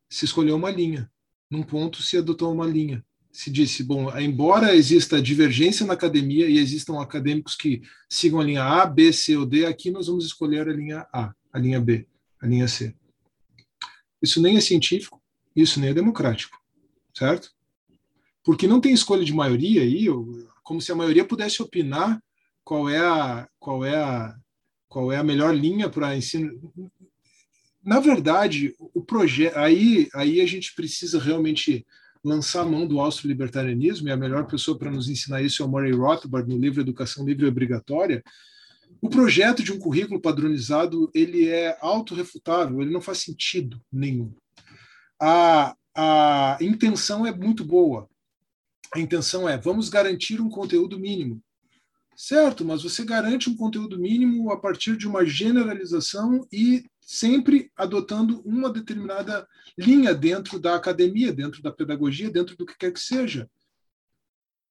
S2: se escolheu uma linha. Num ponto se adotou uma linha. Se disse, bom, embora exista divergência na academia e existam acadêmicos que sigam a linha A, B, C ou D, aqui nós vamos escolher a linha A, a linha B, a linha C. Isso nem é científico, isso nem é democrático, certo? Porque não tem escolha de maioria aí, como se a maioria pudesse opinar qual é a qual é a qual é a melhor linha para ensino na verdade, o projeto aí aí a gente precisa realmente lançar a mão do austro-libertarianismo, e a melhor pessoa para nos ensinar isso é o Murray Rothbard, no livro Educação Livre e Obrigatória, o projeto de um currículo padronizado ele é autorrefutável, ele não faz sentido nenhum. A, a intenção é muito boa. A intenção é vamos garantir um conteúdo mínimo. Certo, mas você garante um conteúdo mínimo a partir de uma generalização e sempre adotando uma determinada linha dentro da academia, dentro da pedagogia, dentro do que quer que seja.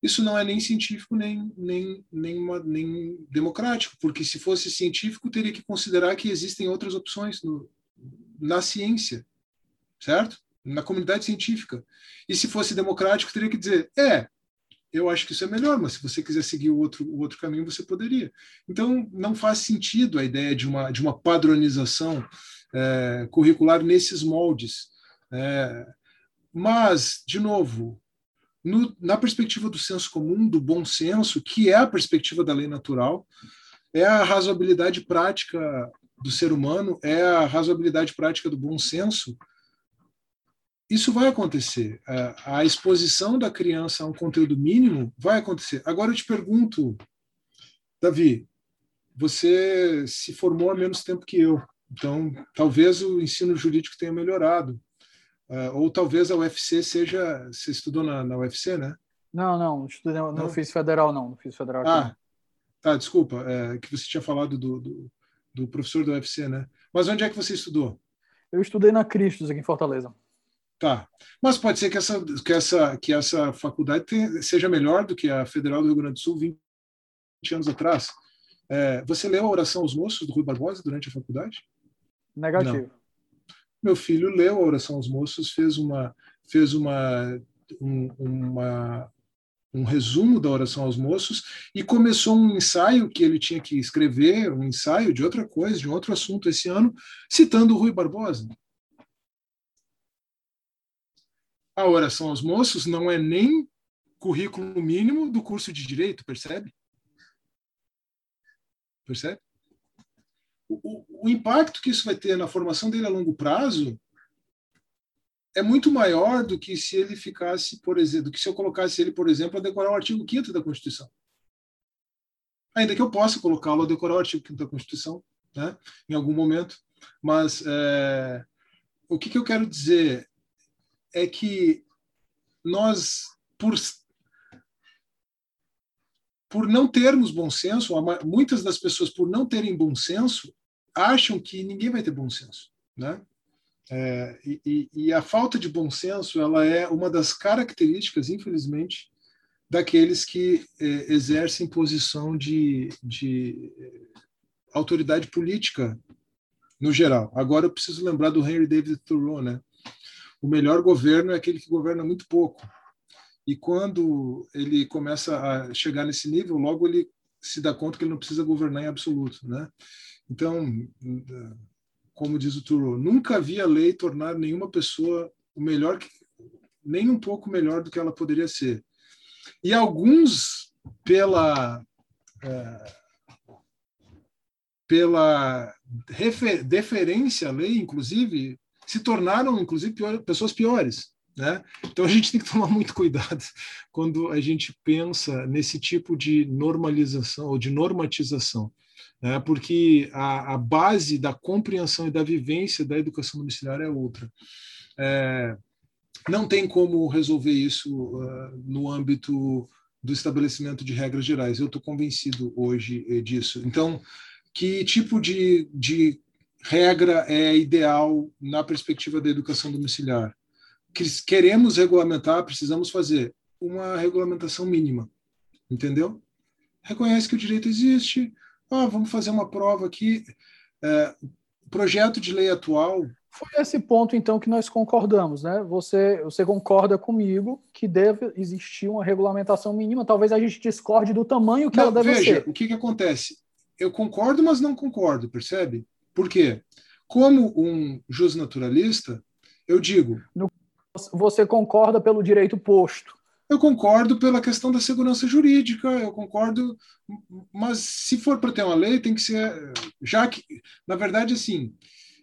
S2: Isso não é nem científico nem, nem, nem, uma, nem democrático, porque se fosse científico, teria que considerar que existem outras opções no, na ciência, certo? Na comunidade científica. E se fosse democrático, teria que dizer: é, eu acho que isso é melhor, mas se você quiser seguir o outro, o outro caminho, você poderia. Então, não faz sentido a ideia de uma, de uma padronização é, curricular nesses moldes. É, mas, de novo, no, na perspectiva do senso comum, do bom senso, que é a perspectiva da lei natural, é a razoabilidade prática do ser humano, é a razoabilidade prática do bom senso, isso vai acontecer. A, exposição da criança a um conteúdo mínimo vai acontecer. Agora eu te pergunto, Davi, você se formou há menos tempo que eu, então talvez o ensino jurídico tenha melhorado. Uh, ou talvez a UFC seja. Você estudou na, na UFC, né?
S1: Não, não, estudei, não, não fiz federal, não, não fiz federal.
S2: Aqui, ah, tá, desculpa, é, que você tinha falado do, do, do, professor da UFC, né? Mas onde é que você estudou?
S1: Eu estudei na Cristos, aqui em Fortaleza.
S2: Tá. Mas pode ser que essa, que essa, que essa faculdade tenha, seja melhor do que a Federal do Rio Grande do Sul 20 anos atrás. É, você leu a oração aos moços do Rui Barbosa durante a faculdade?
S1: Negativo.
S2: Não. Meu filho leu a oração aos moços, fez uma, fez uma, um, uma, um resumo da oração aos moços e começou um ensaio que ele tinha que escrever, um ensaio de outra coisa, de outro assunto esse ano, citando o Rui Barbosa. A oração aos moços não é nem currículo mínimo do curso de direito, percebe? Percebe? O, o, o, impacto que isso vai ter na formação dele a longo prazo é muito maior do que se ele ficasse, por exemplo, do que se eu colocasse ele, por exemplo, a decorar o artigo 5 da Constituição. Ainda que eu possa colocá-lo a decorar o artigo 5 da Constituição, né, em algum momento, mas é, o que, que eu quero dizer é que nós, por, por não termos bom senso, muitas das pessoas, por não terem bom senso, acham que ninguém vai ter bom senso. Né? É, e, e, a falta de bom senso ela é uma das características, infelizmente, daqueles que é, exercem posição de, de autoridade política no geral. Agora eu preciso lembrar do Henry David Thoreau, né? O melhor governo é aquele que governa muito pouco. E quando ele começa a chegar nesse nível, logo ele se dá conta que ele não precisa governar em absoluto, né? Então, como diz o Thoreau, nunca havia lei tornar nenhuma pessoa o melhor nem um pouco melhor do que ela poderia ser. E alguns pela é, pela deferência à lei, inclusive, se tornaram, inclusive, pior, pessoas piores. Né? Então a gente tem que tomar muito cuidado quando a gente pensa nesse tipo de normalização ou de normatização, né? porque a, a, base da compreensão e da vivência da educação domiciliar é outra. É, não tem como resolver isso uh, no âmbito do estabelecimento de regras gerais. Eu estou convencido hoje eh, disso. Então, que tipo de, de regra é ideal na perspectiva da educação domiciliar. Queremos regulamentar, precisamos fazer uma regulamentação mínima, entendeu? Reconhece que o direito existe, ah, vamos fazer uma prova aqui. É, projeto de lei atual.
S1: Foi esse ponto, então, que nós concordamos, né? Você, você concorda comigo que deve existir uma regulamentação mínima, talvez a gente discorde do tamanho que não, ela deve
S2: veja,
S1: ser.
S2: O que, que acontece? Eu concordo, mas não concordo, percebe? Por quê? Como um justnaturalista, eu digo.
S1: Você concorda pelo direito posto?
S2: Eu concordo pela questão da segurança jurídica, eu concordo, mas se for para ter uma lei, tem que ser. Já que, na verdade, assim,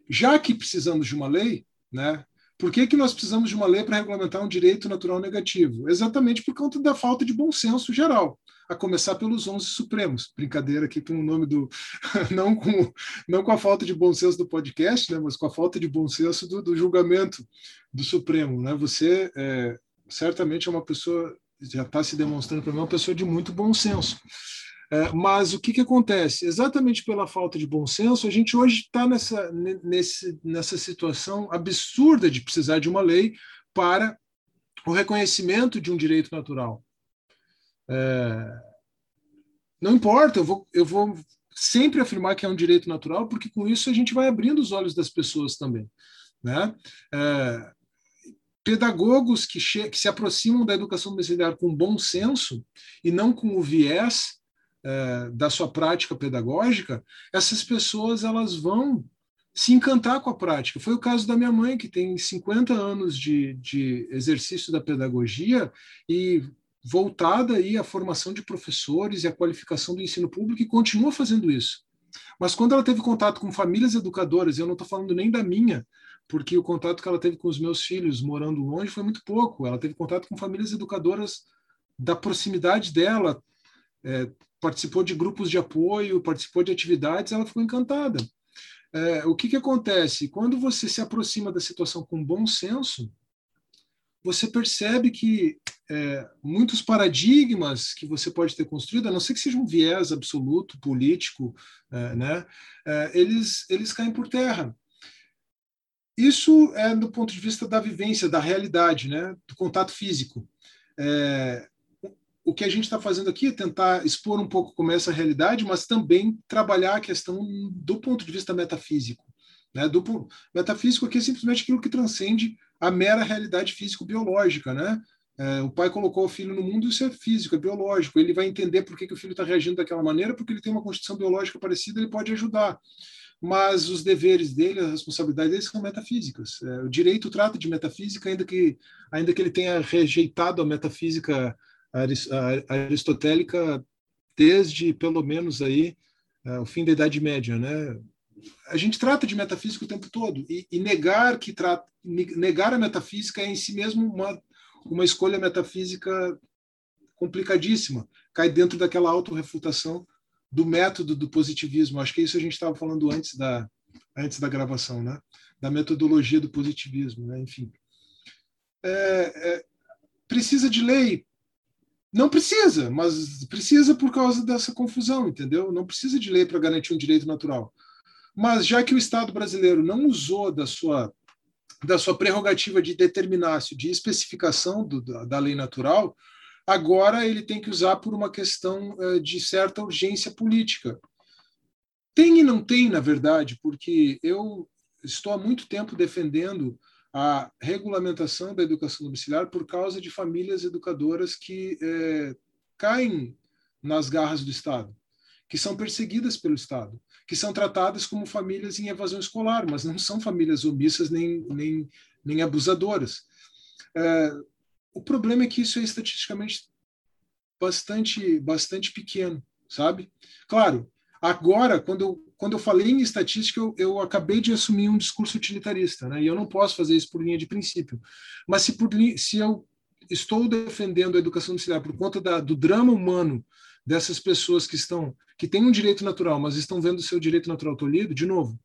S2: já que precisamos de uma lei, né, Por que, que nós precisamos de uma lei para regulamentar um direito natural negativo? Exatamente por conta da falta de bom senso geral, a começar pelos 11 Supremos. Brincadeira aqui com o nome do. Não com, não com a falta de bom senso do podcast, né, mas com a falta de bom senso do, do julgamento do Supremo. Né? Você é, certamente é uma pessoa, já está se demonstrando para mim, uma pessoa de muito bom senso. É, mas o que, que acontece? Exatamente pela falta de bom senso, a gente hoje está nessa, nesse, nessa situação absurda de precisar de uma lei para o reconhecimento de um direito natural. É, não importa, eu vou, eu vou sempre afirmar que é um direito natural, porque com isso a gente vai abrindo os olhos das pessoas também. Né? É, pedagogos que, que, se aproximam da educação domiciliar com bom senso e não com o viés é, da sua prática pedagógica, essas pessoas elas vão se encantar com a prática. Foi o caso da minha mãe, que tem 50 anos de, de exercício da pedagogia e voltada aí à formação de professores e à qualificação do ensino público e continua fazendo isso. Mas quando ela teve contato com famílias educadoras, eu não estou falando nem da minha, porque o contato que ela teve com os meus filhos morando longe foi muito pouco. Ela teve contato com famílias educadoras da proximidade dela, é, participou de grupos de apoio, participou de atividades, ela ficou encantada. É, o que, que acontece? Quando você se aproxima da situação com bom senso, você percebe que é, muitos paradigmas que você pode ter construído, a não ser que seja um viés absoluto, político, é, né, é, eles, eles caem por terra. Isso é do ponto de vista da vivência, da realidade, né, do contato físico. É, o que a gente está fazendo aqui é tentar expor um pouco como é essa realidade, mas também trabalhar a questão do ponto de vista metafísico. Né? Do, metafísico aqui é simplesmente aquilo que transcende a mera realidade físico-biológica. Né? É, o pai colocou o filho no mundo, isso é físico, é biológico. Ele vai entender por que, que o filho está reagindo daquela maneira, porque ele tem uma constituição biológica parecida, ele pode ajudar. Mas os deveres dele, as responsabilidades dele são metafísicas. É, o direito trata de metafísica, ainda que, ainda que ele tenha rejeitado a metafísica aristotélica desde pelo menos aí uh, o fim da Idade Média, né? A gente trata de metafísica o tempo todo e, e negar que trata, negar a metafísica é em si mesmo uma uma escolha metafísica complicadíssima, cai dentro daquela autorrefutação do método do positivismo. Acho que é isso a gente estava falando antes da antes da gravação, né? Da metodologia do positivismo, né? Enfim, é, é, precisa de lei não precisa, mas precisa por causa dessa confusão, entendeu? Não precisa de lei para garantir um direito natural. Mas já que o Estado brasileiro não usou da sua da sua prerrogativa de determinácio, de especificação do, da lei natural, agora ele tem que usar por uma questão uh, de certa urgência política. Tem e não tem, na verdade, porque eu estou há muito tempo defendendo a regulamentação da educação domiciliar por causa de famílias educadoras que é, caem nas garras do Estado, que são perseguidas pelo Estado, que são tratadas como famílias em evasão escolar, mas não são famílias omissas nem, nem, nem abusadoras. É, o problema é que isso é estatisticamente bastante, bastante pequeno, sabe? Claro, agora, quando eu quando eu falei em estatística, eu, eu, acabei de assumir um discurso utilitarista, né? e eu não posso fazer isso por linha de princípio. Mas se, por, se eu estou defendendo a educação domiciliar por conta da, do drama humano dessas pessoas que estão que têm um direito natural, mas estão vendo o seu direito natural tolhido, de novo,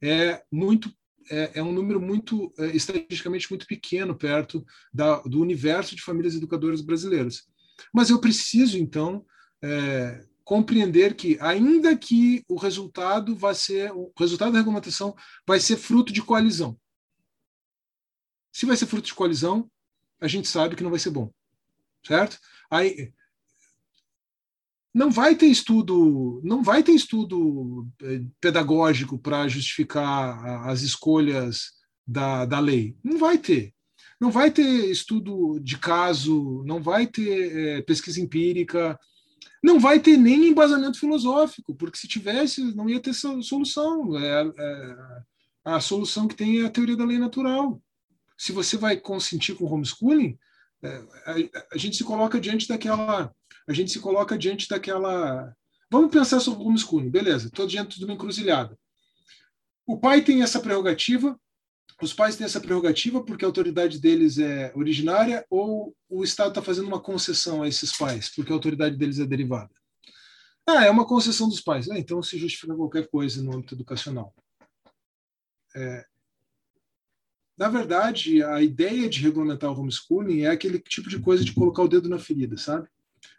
S2: é muito é, é um número muito é, estatisticamente muito pequeno perto da, do universo de famílias educadoras brasileiras. Mas eu preciso então é, compreender que, ainda que o resultado vai ser, o resultado da regulamentação vai ser fruto de coalizão. Se vai ser fruto de coalizão, a gente sabe que não vai ser bom, certo? Aí não vai ter estudo, não vai ter estudo eh, pedagógico para justificar as escolhas da, da lei. Não vai ter. Não vai ter estudo de caso, não vai ter é, pesquisa empírica, não vai ter nem embasamento filosófico, porque se tivesse, não ia ter solução. É, é, a solução que tem é a teoria da lei natural. Se você vai consentir com homeschooling, é, a, a, gente se coloca diante daquela. A gente se coloca diante daquela. Vamos pensar sobre o homeschooling, beleza, estou diante de uma encruzilhada. O pai tem essa prerrogativa, os pais têm essa prerrogativa porque a autoridade deles é originária ou o Estado está fazendo uma concessão a esses pais porque a autoridade deles é derivada? Ah, é uma concessão dos pais. Ah, então se justifica qualquer coisa no âmbito educacional. É, na verdade, a ideia de regulamentar o homeschooling é aquele tipo de coisa de colocar o dedo na ferida, sabe?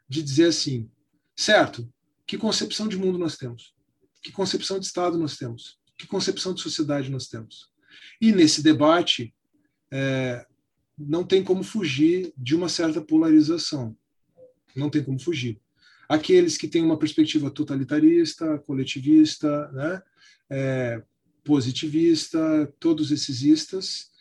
S2: De dizer assim, certo, que concepção de mundo nós temos? Que concepção de Estado nós temos? Que concepção de sociedade nós temos? E nesse debate, é, não tem como fugir de uma certa polarização. Não tem como fugir. Aqueles que têm uma perspectiva totalitarista, coletivista, né, é, positivista, todos esses istas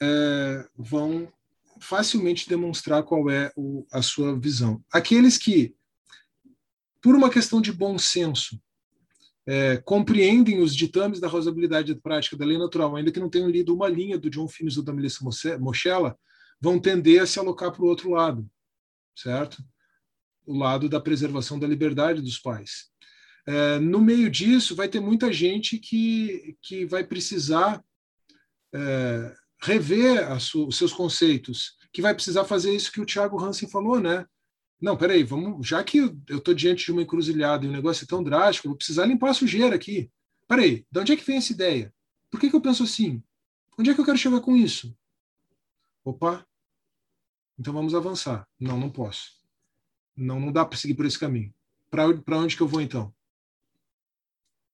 S2: é, vão facilmente demonstrar qual é o, a sua visão. Aqueles que, por uma questão de bom senso, é, compreendem os ditames da razoabilidade prática da lei natural, ainda que não tenham lido uma linha do John Finnes ou da Melissa Moschella, vão tender a se alocar para o outro lado, certo? O lado da preservação da liberdade dos pais. É, no meio disso, vai ter muita gente que, que vai precisar é, rever os seus conceitos, que vai precisar fazer isso que o Thiago Hansen falou, né? Não, peraí, vamos, já que eu estou diante de uma encruzilhada e o negócio é tão drástico, vou precisar limpar a sujeira aqui. Peraí, de onde é que vem essa ideia? Por que, que eu penso assim? Onde é que eu quero chegar com isso? Opa, então vamos avançar. Não, não posso. Não, não dá para seguir por esse caminho. Para onde que eu vou então?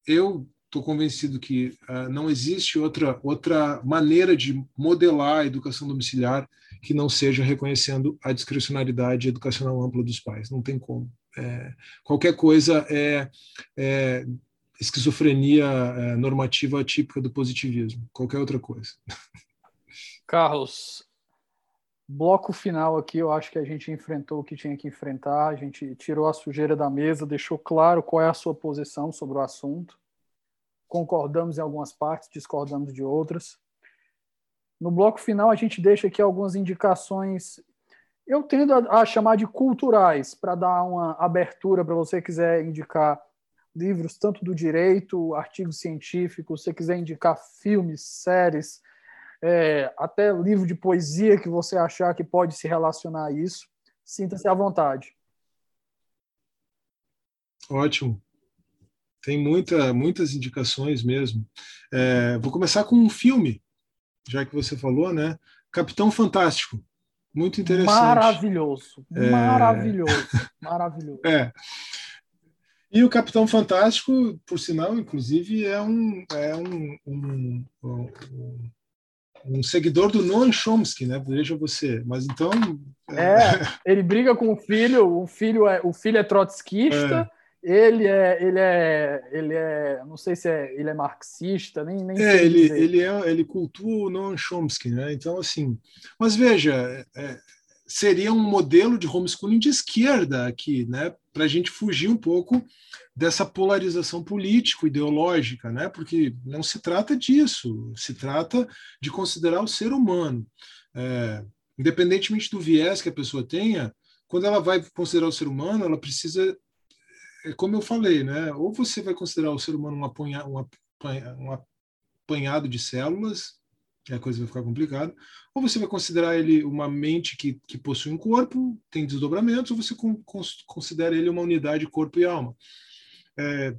S2: Eu estou convencido que uh, não existe outra, outra maneira de modelar a educação domiciliar que não seja reconhecendo a discrecionalidade educacional ampla dos pais. Não tem como. É, qualquer coisa é, é esquizofrenia é, normativa típica do positivismo. Qualquer outra coisa.
S1: Carlos, bloco final aqui, eu acho que a gente enfrentou o que tinha que enfrentar, a gente tirou a sujeira da mesa, deixou claro qual é a sua posição sobre o assunto concordamos em algumas partes, discordamos de outras. No bloco final, a gente deixa aqui algumas indicações, eu tendo a, a chamar de culturais, para dar uma abertura para você quiser indicar livros, tanto do direito, artigos científicos, se você quiser indicar filmes, séries, é, até livro de poesia que você achar que pode se relacionar a isso, sinta-se à vontade.
S2: Ótimo. Tem muita, muitas indicações mesmo. É, vou começar com um filme, já que você falou, né? Capitão Fantástico. Muito interessante.
S1: Maravilhoso, é... maravilhoso, maravilhoso.
S2: É. E o Capitão Fantástico, por sinal, inclusive, é um, é um, um, um, um seguidor do Noam Chomsky, né? Veja você. Mas então.
S1: É, ele briga com o filho, o filho é, o filho é trotskista. É ele é, ele é, ele é, não sei se é, ele é marxista, nem, nem
S2: é, ele, ele é, ele cultua o Noam Chomsky, né? Então assim, mas veja, é, seria um modelo de homeschooling de esquerda aqui, né? Para a gente fugir um pouco dessa polarização político-ideológica, né? Porque não se trata disso, se trata de considerar o ser humano, é, independentemente do viés que a pessoa tenha. Quando ela vai considerar o ser humano, ela precisa é como eu falei, né? Ou você vai considerar o ser humano um, apanha, um, apanha, um apanhado de células, a coisa vai ficar complicada, ou você vai considerar ele uma mente que, que possui um corpo, tem desdobramentos, ou você con, considera ele uma unidade corpo e alma. É,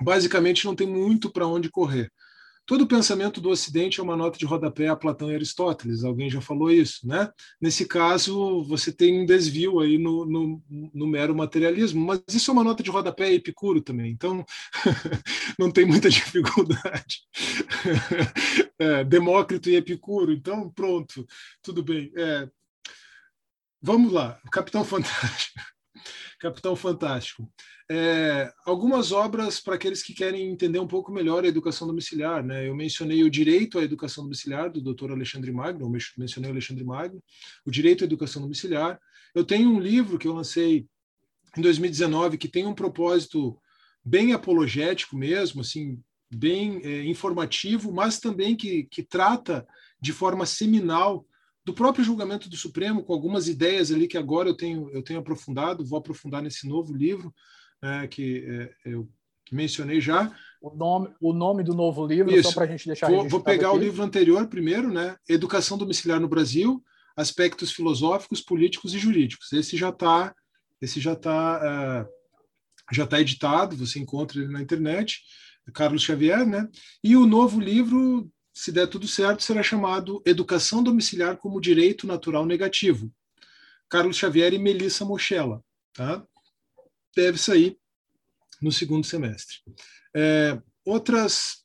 S2: basicamente, não tem muito para onde correr. Todo pensamento do Ocidente é uma nota de rodapé a Platão e Aristóteles, alguém já falou isso, né? Nesse caso, você tem um desvio aí no, no, no mero materialismo, mas isso é uma nota de rodapé Epicuro também, então não tem muita dificuldade. É, Demócrito e Epicuro, então pronto, tudo bem. É, vamos lá, Capitão Fantástico. Capitão Fantástico. É, algumas obras para aqueles que querem entender um pouco melhor a educação domiciliar. Né? Eu mencionei o Direito à Educação Domiciliar, do Dr. Alexandre Magno, eu mencionei o Alexandre Magno, o Direito à Educação Domiciliar. Eu tenho um livro que eu lancei em 2019 que tem um propósito bem apologético mesmo, assim, bem é, informativo, mas também que, que trata de forma seminal do próprio julgamento do Supremo, com algumas ideias ali que agora eu tenho, eu tenho aprofundado, vou aprofundar nesse novo livro, é, que é, eu mencionei já.
S1: O nome, o nome do novo livro, Isso. só para a gente deixar
S2: Vou, vou pegar aqui. o livro anterior primeiro, né? Educação Domiciliar no Brasil, Aspectos Filosóficos, Políticos e Jurídicos. Esse já está esse já está uh, já tá editado, você encontra ele na internet, Carlos Xavier, né? E o novo livro, se der tudo certo, será chamado Educação Domiciliar como Direito Natural Negativo. Carlos Xavier e Melissa Mochella, tá? Deve sair no segundo semestre. É, outras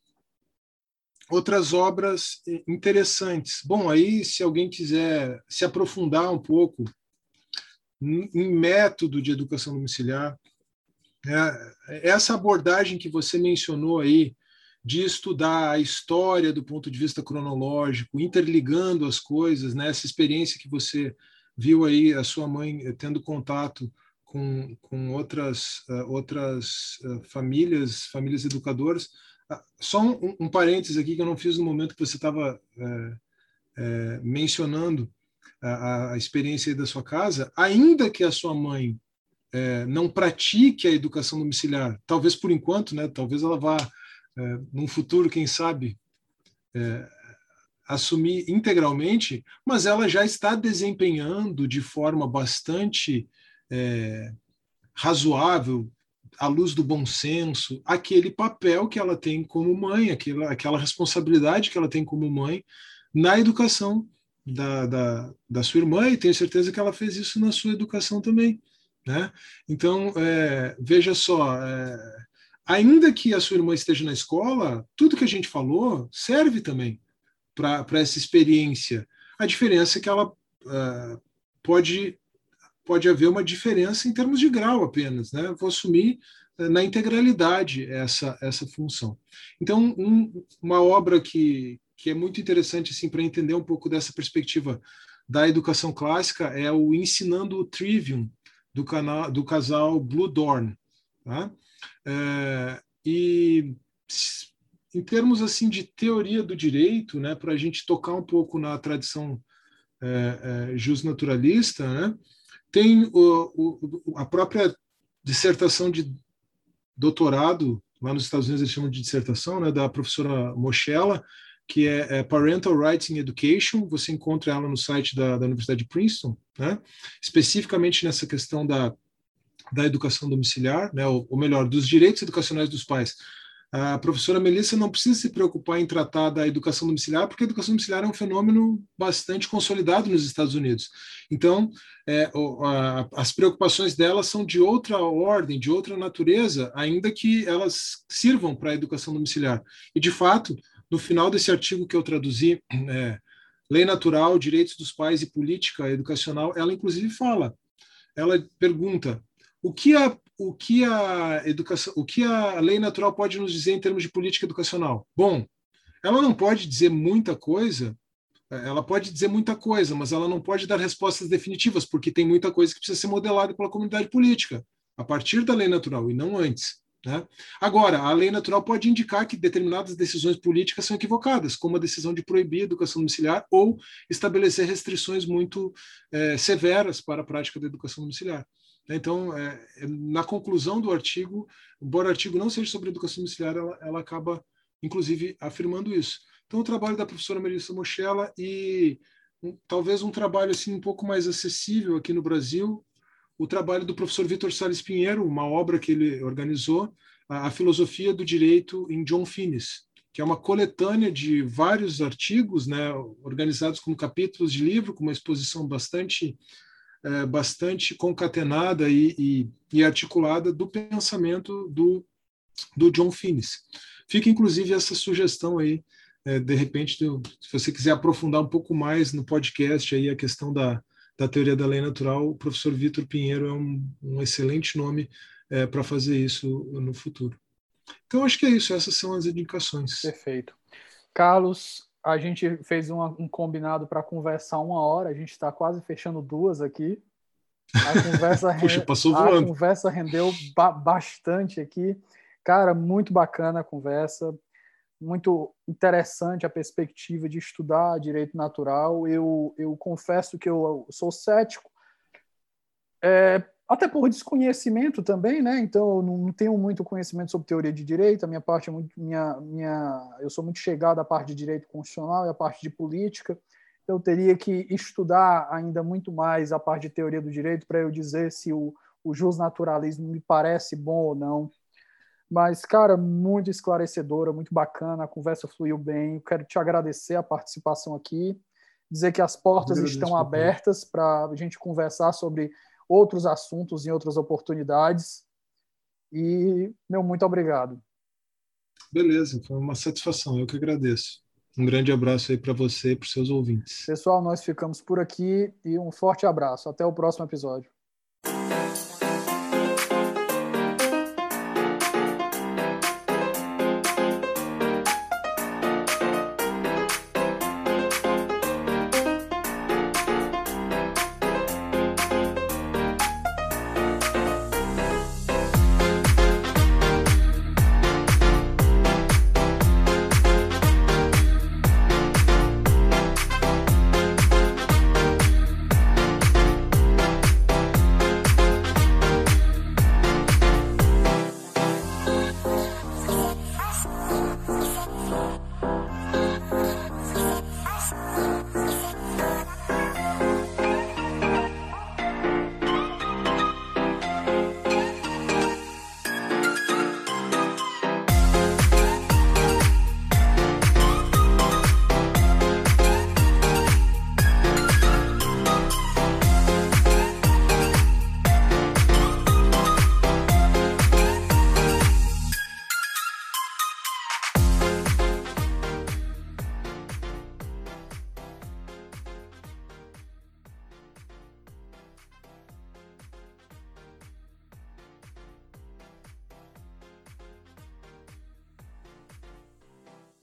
S2: outras obras interessantes. Bom, aí se alguém quiser se aprofundar um pouco em método de educação domiciliar, é, essa abordagem que você mencionou aí de estudar a história do ponto de vista cronológico, interligando as coisas, né? essa experiência que você viu aí a sua mãe tendo contato com, com outras, uh, outras uh, famílias, famílias educadoras. Uh, só um, um parênteses aqui que eu não fiz no momento que você estava mencionando a, a, experiência da sua casa, ainda que a sua mãe não pratique a educação domiciliar, talvez por enquanto, né, talvez ela vá, num futuro, quem sabe, assumir integralmente, mas ela já está desempenhando de forma bastante é, razoável, à luz do bom senso, aquele papel que ela tem como mãe, aquela, aquela responsabilidade que ela tem como mãe na educação da, da, da sua irmã, e tenho certeza que ela fez isso na sua educação também. Né? Então, é, veja só, é, ainda que a sua irmã esteja na escola, tudo que a gente falou serve também para essa experiência. A diferença é que ela uh, pode pode haver uma diferença em termos de grau apenas, né? Vou assumir eh, na integralidade essa essa função. Então, um, uma obra que que é muito interessante assim para entender um pouco dessa perspectiva da educação clássica é o Ensinando o Trivium do canal do casal Blue Dorn, tá? É, e em termos assim de teoria do direito, né, para a gente tocar um pouco na tradição é, é, justnaturalista, né, tem o, o, a própria dissertação de doutorado, lá nos Estados Unidos eles chamam de dissertação, né, da professora Mochella, que é, é, Parental Rights in Education, você encontra ela no site da, da Universidade de Princeton, né, especificamente nessa questão da, da educação domiciliar, né, ou, ou melhor, dos direitos educacionais dos pais a professora Melissa não precisa se preocupar em tratar da educação domiciliar, porque a educação domiciliar é um fenômeno bastante consolidado nos Estados Unidos. Então, é, a, as preocupações dela são de outra ordem, de outra natureza, ainda que elas sirvam para a educação domiciliar. E, de fato, no final desse artigo que eu traduzi, é, Lei Natural, Direitos dos Pais e Política Educacional, ela inclusive fala, ela pergunta o que a o que a educação, o que a lei natural pode nos dizer em termos de política educacional? Bom, ela não pode dizer muita coisa, ela pode dizer muita coisa, mas ela não pode dar respostas definitivas, porque tem muita coisa que precisa ser modelada pela comunidade política, a partir da lei natural e não antes. Né? Agora, a lei natural pode indicar que determinadas decisões políticas são equivocadas, como a decisão de proibir a educação domiciliar ou estabelecer restrições muito é, severas para a prática da educação domiciliar. Né? Então, é, é, na conclusão do artigo, embora o artigo não seja sobre educação domiciliar, ela, ela acaba, inclusive, afirmando isso. Então, o trabalho da professora Melissa Mochella e um, talvez um trabalho assim um pouco mais acessível aqui no Brasil, o trabalho do professor Vitor Salles Pinheiro, uma obra que ele organizou, a, a Filosofia do Direito em John Finnis, que é uma coletânea de vários artigos, né, organizados como capítulos de livro, com uma exposição bastante é, bastante concatenada e, e, e, articulada do pensamento do, do John Finnis. Fica, inclusive, essa sugestão aí, é, de repente, se você quiser aprofundar um pouco mais no podcast aí a questão da, da teoria da lei natural, o professor Vitor Pinheiro é um, um excelente nome é, para fazer isso no futuro. Então, acho que é isso, essas são as indicações.
S1: Perfeito. Carlos, a gente fez uma, um combinado para conversar uma hora, a gente está quase fechando duas aqui. A conversa,
S2: Puxa, passou
S1: a conversa rendeu ba bastante aqui. Cara, muito bacana a conversa, muito interessante a perspectiva de estudar direito natural. Eu, eu confesso que eu sou cético, é, até por desconhecimento também, né? Então, eu não tenho muito conhecimento sobre teoria de direito. A minha parte é muito minha minha eu sou muito chegado à parte de direito constitucional e à parte de política. Eu teria que estudar ainda muito mais a parte de teoria do direito para eu dizer se o, o justnaturalismo me parece bom ou não. Mas, cara, muito esclarecedora, muito bacana, a conversa fluiu bem. Eu quero te agradecer a participação aqui, dizer que as portas estão abertas para a gente conversar sobre outros assuntos em outras oportunidades. E, meu, muito obrigado.
S2: Beleza, foi uma satisfação, eu que agradeço. Um grande abraço aí para você e para os seus ouvintes.
S1: Pessoal, nós ficamos por aqui e um forte abraço. Até o próximo episódio.